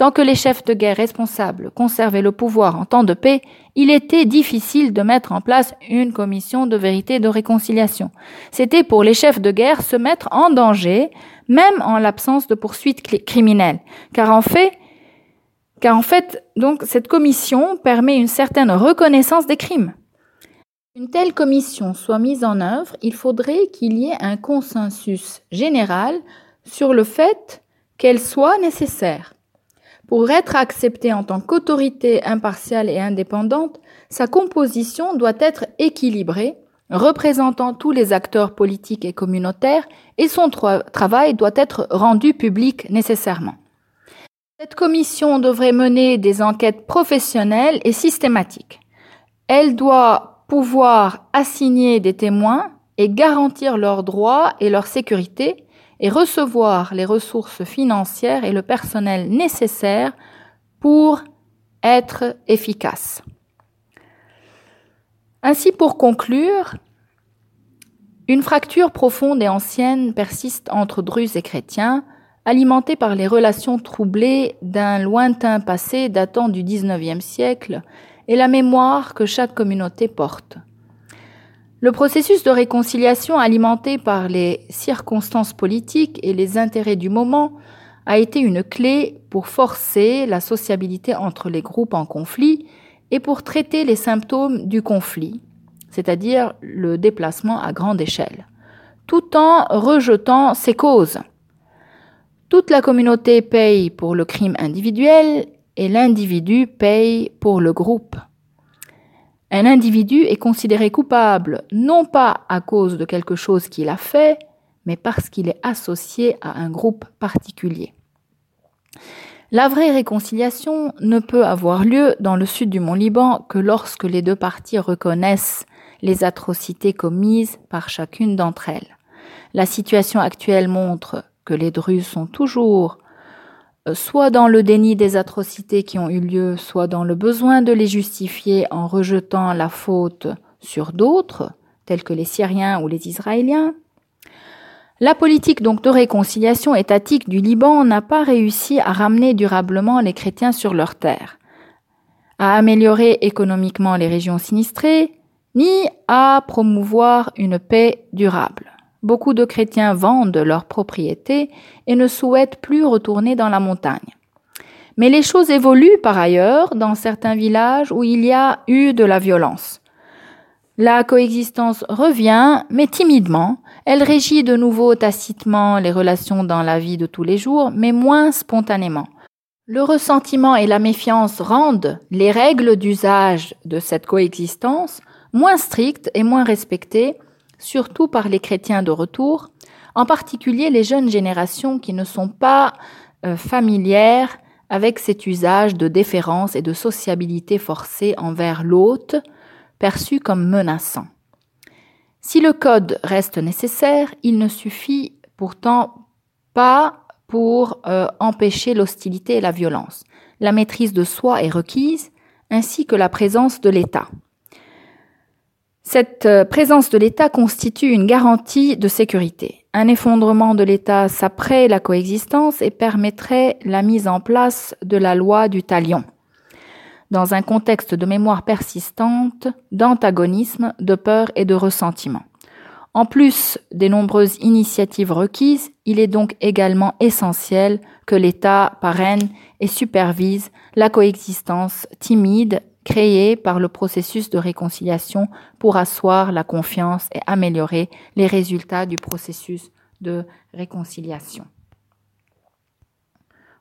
Tant que les chefs de guerre responsables conservaient le pouvoir en temps de paix, il était difficile de mettre en place une commission de vérité et de réconciliation. C'était pour les chefs de guerre se mettre en danger, même en l'absence de poursuites criminelles. Car en fait, car en fait, donc, cette commission permet une certaine reconnaissance des crimes. Une telle commission soit mise en œuvre, il faudrait qu'il y ait un consensus général sur le fait qu'elle soit nécessaire. Pour être acceptée en tant qu'autorité impartiale et indépendante, sa composition doit être équilibrée, représentant tous les acteurs politiques et communautaires, et son travail doit être rendu public nécessairement. Cette commission devrait mener des enquêtes professionnelles et systématiques. Elle doit pouvoir assigner des témoins et garantir leurs droits et leur sécurité, et recevoir les ressources financières et le personnel nécessaires pour être efficace. Ainsi, pour conclure, une fracture profonde et ancienne persiste entre Druzes et chrétiens, alimentée par les relations troublées d'un lointain passé datant du XIXe siècle et la mémoire que chaque communauté porte. Le processus de réconciliation alimenté par les circonstances politiques et les intérêts du moment a été une clé pour forcer la sociabilité entre les groupes en conflit et pour traiter les symptômes du conflit, c'est-à-dire le déplacement à grande échelle, tout en rejetant ses causes. Toute la communauté paye pour le crime individuel et l'individu paye pour le groupe. Un individu est considéré coupable non pas à cause de quelque chose qu'il a fait, mais parce qu'il est associé à un groupe particulier. La vraie réconciliation ne peut avoir lieu dans le sud du Mont Liban que lorsque les deux parties reconnaissent les atrocités commises par chacune d'entre elles. La situation actuelle montre que les Druzes sont toujours soit dans le déni des atrocités qui ont eu lieu, soit dans le besoin de les justifier en rejetant la faute sur d'autres, tels que les Syriens ou les Israéliens. La politique donc de réconciliation étatique du Liban n'a pas réussi à ramener durablement les chrétiens sur leur terre, à améliorer économiquement les régions sinistrées, ni à promouvoir une paix durable. Beaucoup de chrétiens vendent leurs propriétés et ne souhaitent plus retourner dans la montagne. Mais les choses évoluent par ailleurs dans certains villages où il y a eu de la violence. La coexistence revient, mais timidement. Elle régit de nouveau tacitement les relations dans la vie de tous les jours, mais moins spontanément. Le ressentiment et la méfiance rendent les règles d'usage de cette coexistence moins strictes et moins respectées, surtout par les chrétiens de retour, en particulier les jeunes générations qui ne sont pas euh, familières avec cet usage de déférence et de sociabilité forcée envers l'hôte, perçu comme menaçant. Si le code reste nécessaire, il ne suffit pourtant pas pour euh, empêcher l'hostilité et la violence. La maîtrise de soi est requise, ainsi que la présence de l'État. Cette euh, présence de l'État constitue une garantie de sécurité. Un effondrement de l'État saperait la coexistence et permettrait la mise en place de la loi du talion, dans un contexte de mémoire persistante, d'antagonisme, de peur et de ressentiment. En plus des nombreuses initiatives requises, il est donc également essentiel que l'État parraine et supervise la coexistence timide créé par le processus de réconciliation pour asseoir la confiance et améliorer les résultats du processus de réconciliation.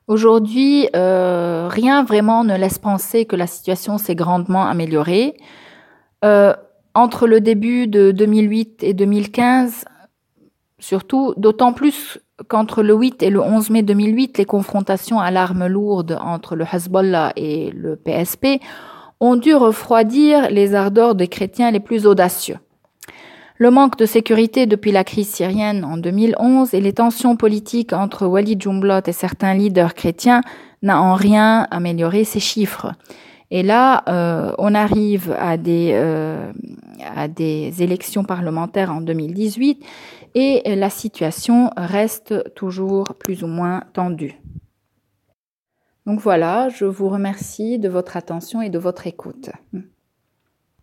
Aujourd'hui, euh, rien vraiment ne laisse penser que la situation s'est grandement améliorée. Euh, entre le début de 2008 et 2015, surtout, d'autant plus qu'entre le 8 et le 11 mai 2008, les confrontations à l'arme lourde entre le Hezbollah et le PSP ont dû refroidir les ardeurs des chrétiens les plus audacieux. Le manque de sécurité depuis la crise syrienne en 2011 et les tensions politiques entre Walid Jumblat et certains leaders chrétiens n'a en rien amélioré ces chiffres. Et là, euh, on arrive à des, euh, à des élections parlementaires en 2018 et la situation reste toujours plus ou moins tendue. Donc voilà, je vous remercie de votre attention et de votre écoute.